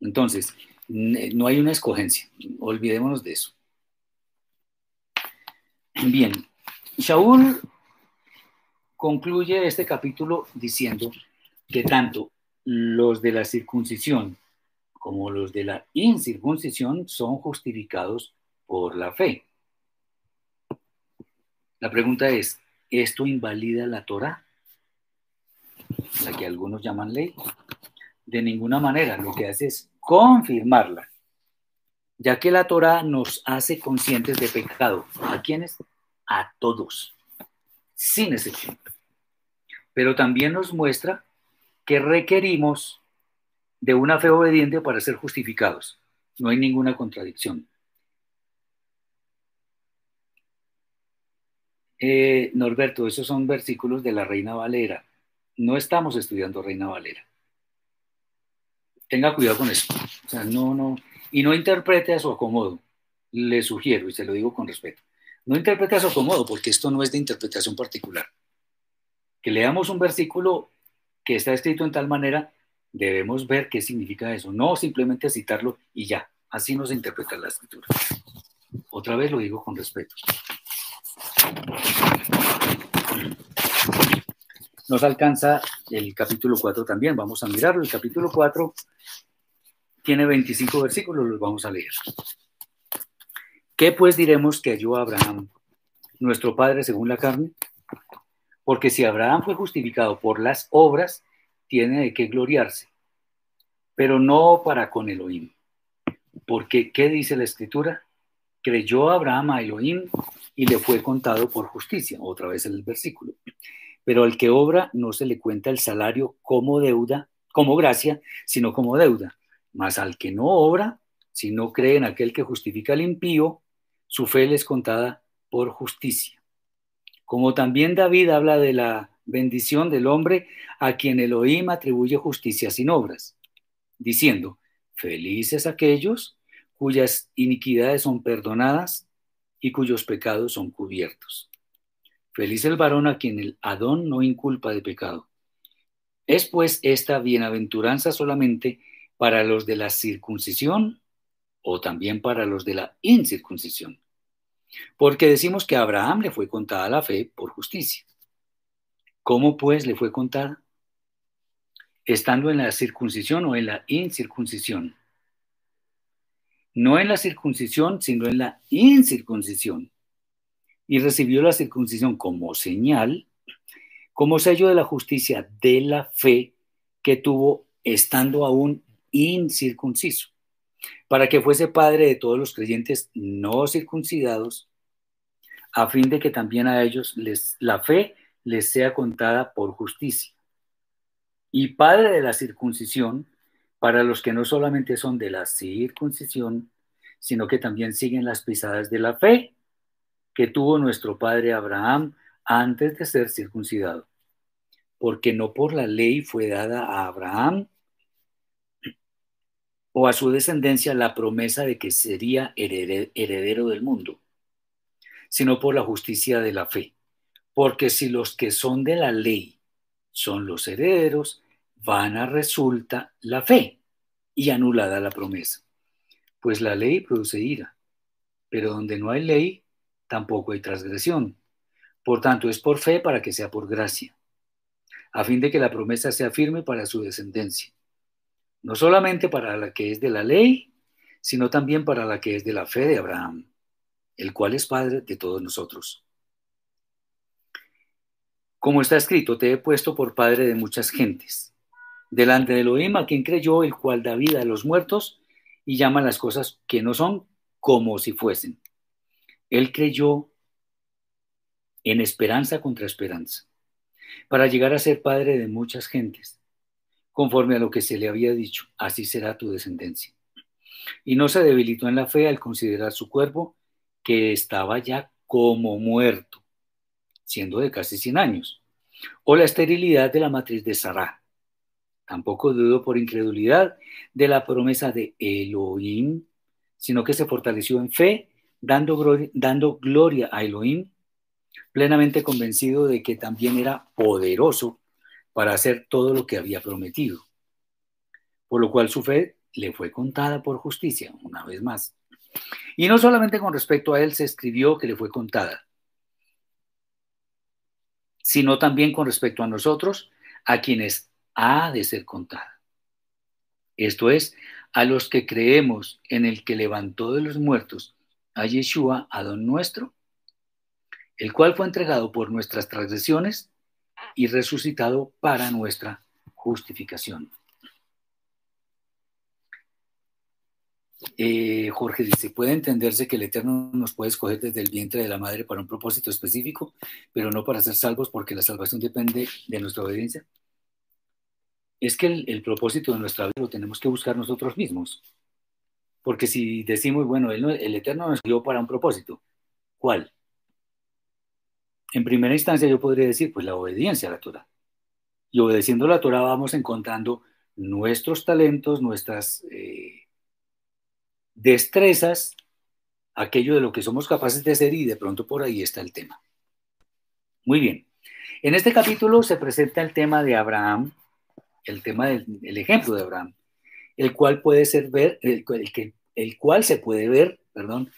Entonces, no hay una escogencia. Olvidémonos de eso. Bien, Shaul concluye este capítulo diciendo que tanto los de la circuncisión como los de la incircuncisión son justificados por la fe. La pregunta es, ¿esto invalida la Torah? La que algunos llaman ley. De ninguna manera, lo que hace es confirmarla, ya que la Torah nos hace conscientes de pecado. ¿A quiénes? A todos, sin excepción. Pero también nos muestra que requerimos de una fe obediente para ser justificados. No hay ninguna contradicción. Eh, Norberto, esos son versículos de la Reina Valera. No estamos estudiando Reina Valera. Tenga cuidado con eso. O sea, no, no. Y no interprete a su acomodo. Le sugiero, y se lo digo con respeto. No interprete a su acomodo, porque esto no es de interpretación particular. Que leamos un versículo que está escrito en tal manera debemos ver qué significa eso, no simplemente citarlo y ya, así no se interpreta la escritura. Otra vez lo digo con respeto. Nos alcanza el capítulo 4 también, vamos a mirarlo. El capítulo 4 tiene 25 versículos, los vamos a leer. ¿Qué pues diremos que halló Abraham, nuestro padre según la carne? Porque si Abraham fue justificado por las obras, tiene de qué gloriarse, pero no para con Elohim. Porque, ¿qué dice la escritura? Creyó Abraham a Elohim y le fue contado por justicia. Otra vez el versículo. Pero al que obra no se le cuenta el salario como deuda, como gracia, sino como deuda. Mas al que no obra, si no cree en aquel que justifica al impío, su fe le es contada por justicia. Como también David habla de la bendición del hombre a quien Elohim atribuye justicia sin obras, diciendo, felices aquellos cuyas iniquidades son perdonadas y cuyos pecados son cubiertos. Feliz el varón a quien el Adón no inculpa de pecado. ¿Es pues esta bienaventuranza solamente para los de la circuncisión o también para los de la incircuncisión? Porque decimos que a Abraham le fue contada la fe por justicia. ¿Cómo pues le fue contada? Estando en la circuncisión o en la incircuncisión. No en la circuncisión, sino en la incircuncisión. Y recibió la circuncisión como señal, como sello de la justicia de la fe que tuvo estando aún incircunciso, para que fuese padre de todos los creyentes no circuncidados, a fin de que también a ellos les, la fe les sea contada por justicia. Y padre de la circuncisión, para los que no solamente son de la circuncisión, sino que también siguen las pisadas de la fe que tuvo nuestro padre Abraham antes de ser circuncidado. Porque no por la ley fue dada a Abraham o a su descendencia la promesa de que sería heredero del mundo, sino por la justicia de la fe. Porque si los que son de la ley son los herederos, van a resulta la fe y anulada la promesa. Pues la ley produce ira, pero donde no hay ley, tampoco hay transgresión. Por tanto, es por fe para que sea por gracia, a fin de que la promesa sea firme para su descendencia, no solamente para la que es de la ley, sino también para la que es de la fe de Abraham, el cual es Padre de todos nosotros. Como está escrito, te he puesto por padre de muchas gentes. Delante de Elohim, quien creyó, el cual da vida a los muertos y llama las cosas que no son como si fuesen. Él creyó en esperanza contra esperanza, para llegar a ser padre de muchas gentes, conforme a lo que se le había dicho, así será tu descendencia. Y no se debilitó en la fe al considerar su cuerpo, que estaba ya como muerto, siendo de casi 100 años, o la esterilidad de la matriz de Sarah. Tampoco dudó por incredulidad de la promesa de Elohim, sino que se fortaleció en fe, dando gloria, dando gloria a Elohim, plenamente convencido de que también era poderoso para hacer todo lo que había prometido. Por lo cual su fe le fue contada por justicia, una vez más. Y no solamente con respecto a él se escribió que le fue contada, sino también con respecto a nosotros, a quienes ha de ser contada. Esto es, a los que creemos en el que levantó de los muertos a Yeshua, Adón nuestro, el cual fue entregado por nuestras transgresiones y resucitado para nuestra justificación. Eh, Jorge dice, puede entenderse que el Eterno nos puede escoger desde el vientre de la madre para un propósito específico, pero no para ser salvos porque la salvación depende de nuestra obediencia. Es que el, propósito de nuestra vida lo tenemos que buscar nosotros mismos. Porque si decimos, bueno, el, el Eterno nos dio para un propósito, ¿cuál? En primera instancia yo podría decir, pues la obediencia a la Torah. Y obedeciendo la Torah vamos encontrando nuestros talentos, nuestras... Eh, destrezas aquello de lo que somos capaces de hacer y de pronto por ahí está el tema. Muy bien. En este capítulo se presenta el tema de Abraham, el tema del el ejemplo de Abraham, el cual puede ser ver, el, el, el cual se puede ver, perdón,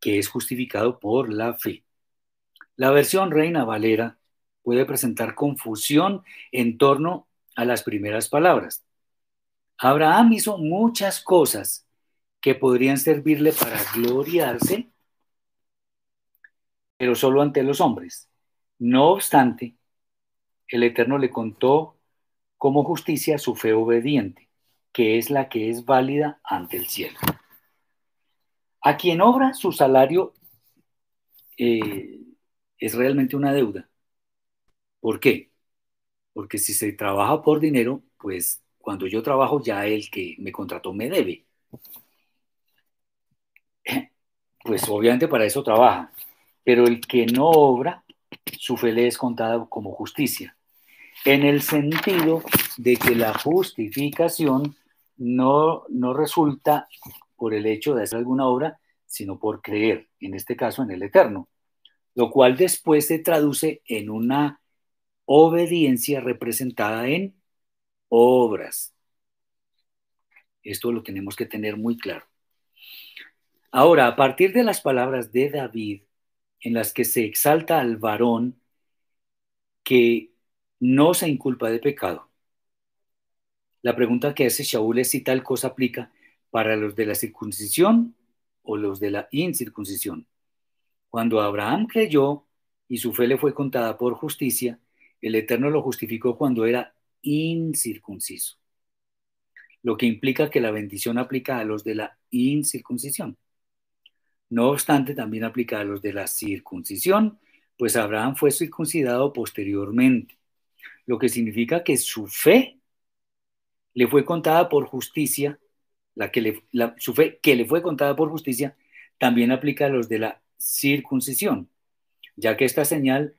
que es justificado por la fe. La versión Reina Valera puede presentar confusión en torno a las primeras palabras. Abraham hizo muchas cosas que podrían servirle para gloriarse, pero solo ante los hombres. No obstante, el Eterno le contó como justicia su fe obediente, que es la que es válida ante el cielo. A quien obra su salario eh, es realmente una deuda. ¿Por qué? Porque si se trabaja por dinero, pues cuando yo trabajo ya el que me contrató me debe pues obviamente para eso trabaja. Pero el que no obra, su fe le es contada como justicia. En el sentido de que la justificación no, no resulta por el hecho de hacer alguna obra, sino por creer, en este caso en el Eterno, lo cual después se traduce en una obediencia representada en obras. Esto lo tenemos que tener muy claro. Ahora, a partir de las palabras de David, en las que se exalta al varón que no se inculpa de pecado, la pregunta que hace Shaul es si tal cosa aplica para los de la circuncisión o los de la incircuncisión. Cuando Abraham creyó y su fe le fue contada por justicia, el Eterno lo justificó cuando era incircunciso, lo que implica que la bendición aplica a los de la incircuncisión. No obstante, también aplica a los de la circuncisión, pues Abraham fue circuncidado posteriormente, lo que significa que su fe le fue contada por justicia, la que le, su fe que le fue contada por justicia también aplica a los de la circuncisión, ya que esta señal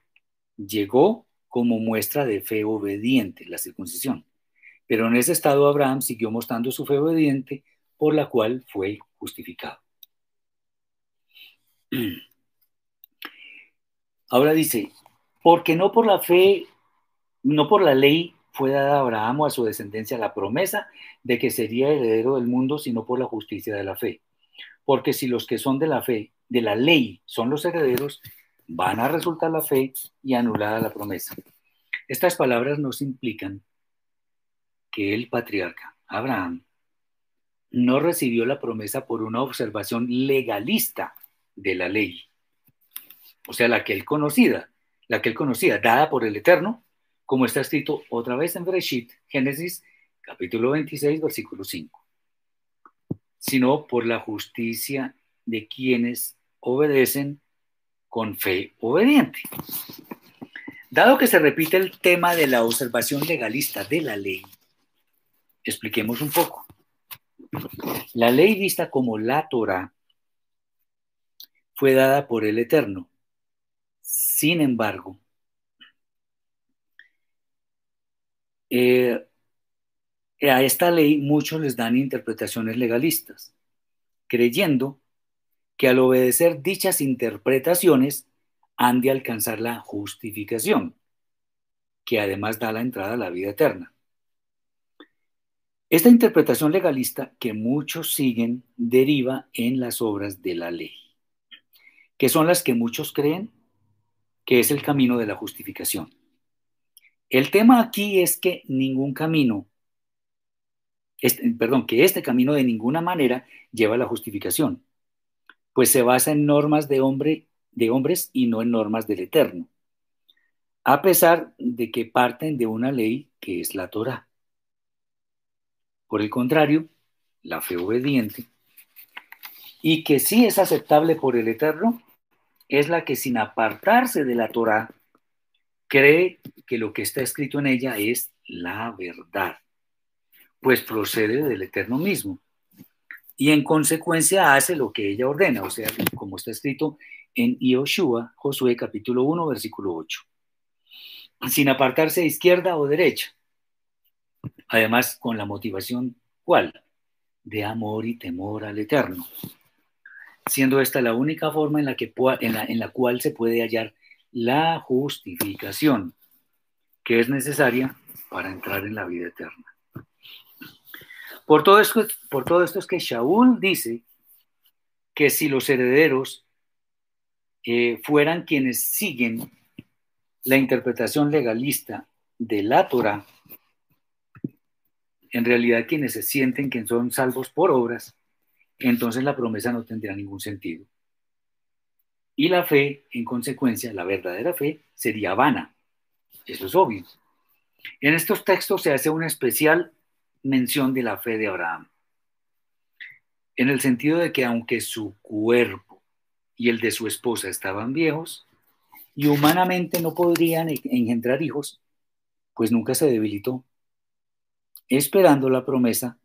llegó como muestra de fe obediente, la circuncisión. Pero en ese estado Abraham siguió mostrando su fe obediente, por la cual fue justificado. Ahora dice, porque no por la fe, no por la ley fue dada a Abraham o a su descendencia la promesa de que sería heredero del mundo, sino por la justicia de la fe. Porque si los que son de la fe, de la ley, son los herederos, van a resultar la fe y anulada la promesa. Estas palabras nos implican que el patriarca Abraham no recibió la promesa por una observación legalista de la ley. O sea, la que él conocía, la que él conocía, dada por el Eterno, como está escrito otra vez en Bereshit, Génesis, capítulo 26, versículo 5. sino por la justicia de quienes obedecen con fe obediente. Dado que se repite el tema de la observación legalista de la ley, expliquemos un poco. La ley vista como la Torah fue dada por el Eterno. Sin embargo, eh, a esta ley muchos les dan interpretaciones legalistas, creyendo que al obedecer dichas interpretaciones han de alcanzar la justificación, que además da la entrada a la vida eterna. Esta interpretación legalista que muchos siguen deriva en las obras de la ley, que son las que muchos creen que es el camino de la justificación. El tema aquí es que ningún camino este, perdón, que este camino de ninguna manera lleva a la justificación, pues se basa en normas de, hombre, de hombres y no en normas del Eterno, a pesar de que parten de una ley que es la Torah. Por el contrario, la fe obediente, y que sí es aceptable por el Eterno, es la que sin apartarse de la Torah, cree que lo que está escrito en ella es la verdad pues procede del Eterno mismo. Y en consecuencia hace lo que ella ordena, o sea, como está escrito en Yoshua, Josué capítulo 1, versículo 8. Sin apartarse a izquierda o derecha. Además, con la motivación, ¿cuál? De amor y temor al Eterno. Siendo esta la única forma en la, que, en la, en la cual se puede hallar la justificación que es necesaria para entrar en la vida eterna. Por todo, esto, por todo esto es que Shaul dice que si los herederos eh, fueran quienes siguen la interpretación legalista de la Torah, en realidad quienes se sienten que son salvos por obras, entonces la promesa no tendría ningún sentido. Y la fe, en consecuencia, la verdadera fe, sería vana. Eso es obvio. En estos textos se hace una especial mención de la fe de Abraham, en el sentido de que aunque su cuerpo y el de su esposa estaban viejos y humanamente no podrían engendrar hijos, pues nunca se debilitó, esperando la promesa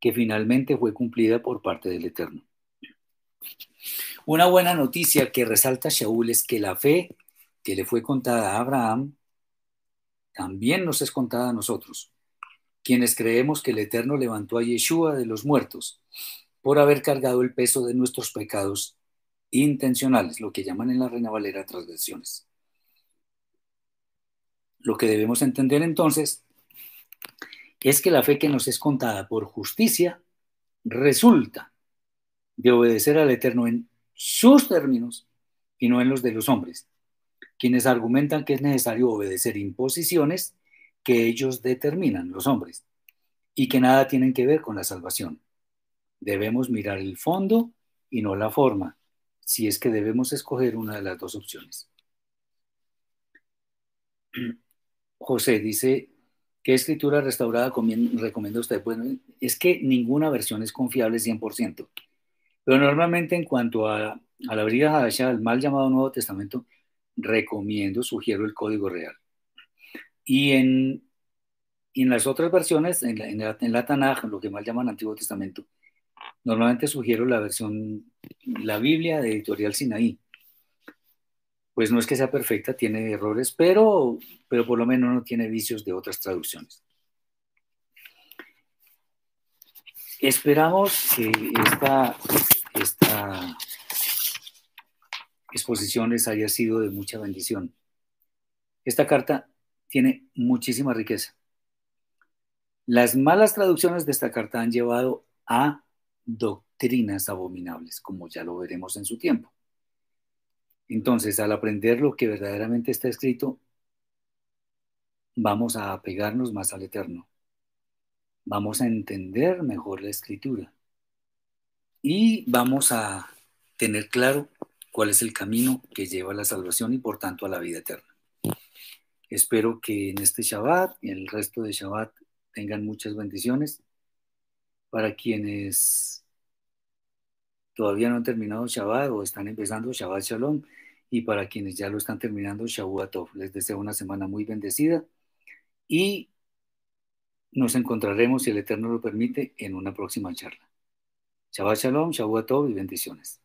que finalmente fue cumplida por parte del Eterno. Una buena noticia que resalta Shaul es que la fe que le fue contada a Abraham también nos es contada a nosotros quienes creemos que el Eterno levantó a Yeshua de los muertos por haber cargado el peso de nuestros pecados intencionales, lo que llaman en la Reina Valera transgresiones. Lo que debemos entender entonces es que la fe que nos es contada por justicia resulta de obedecer al Eterno en sus términos y no en los de los hombres, quienes argumentan que es necesario obedecer imposiciones que ellos determinan, los hombres, y que nada tienen que ver con la salvación. Debemos mirar el fondo y no la forma, si es que debemos escoger una de las dos opciones. José dice, ¿qué escritura restaurada recomienda usted? Bueno, es que ninguna versión es confiable 100%, pero normalmente en cuanto a, la briga Hadashah, el mal llamado Nuevo Testamento, recomiendo, sugiero el código real. Y en, en las otras versiones, en la, en, en Tanaj, lo que mal llaman Antiguo Testamento, normalmente sugiero la versión, la Biblia de Editorial Sinaí. Pues no es que sea perfecta, tiene errores, pero, pero por lo menos no tiene vicios de otras traducciones. Esperamos que esta, esta exposición les haya sido de mucha bendición. Esta carta tiene muchísima riqueza. Las malas traducciones de esta carta han llevado a doctrinas abominables, como ya lo veremos en su tiempo. Entonces, al aprender lo que verdaderamente está escrito, vamos a apegarnos más al Eterno. Vamos a entender mejor la escritura. Y vamos a tener claro cuál es el camino que lleva a la salvación y por tanto a la vida eterna. Espero que en este Shabbat y en el resto de Shabbat tengan muchas bendiciones. Para quienes todavía no han terminado Shabbat o están empezando Shabbat Shalom y para quienes ya lo están terminando Tov. Les deseo una semana muy bendecida y nos encontraremos, si el Eterno lo permite, en una próxima charla. Shabbat Shalom, Tov y bendiciones.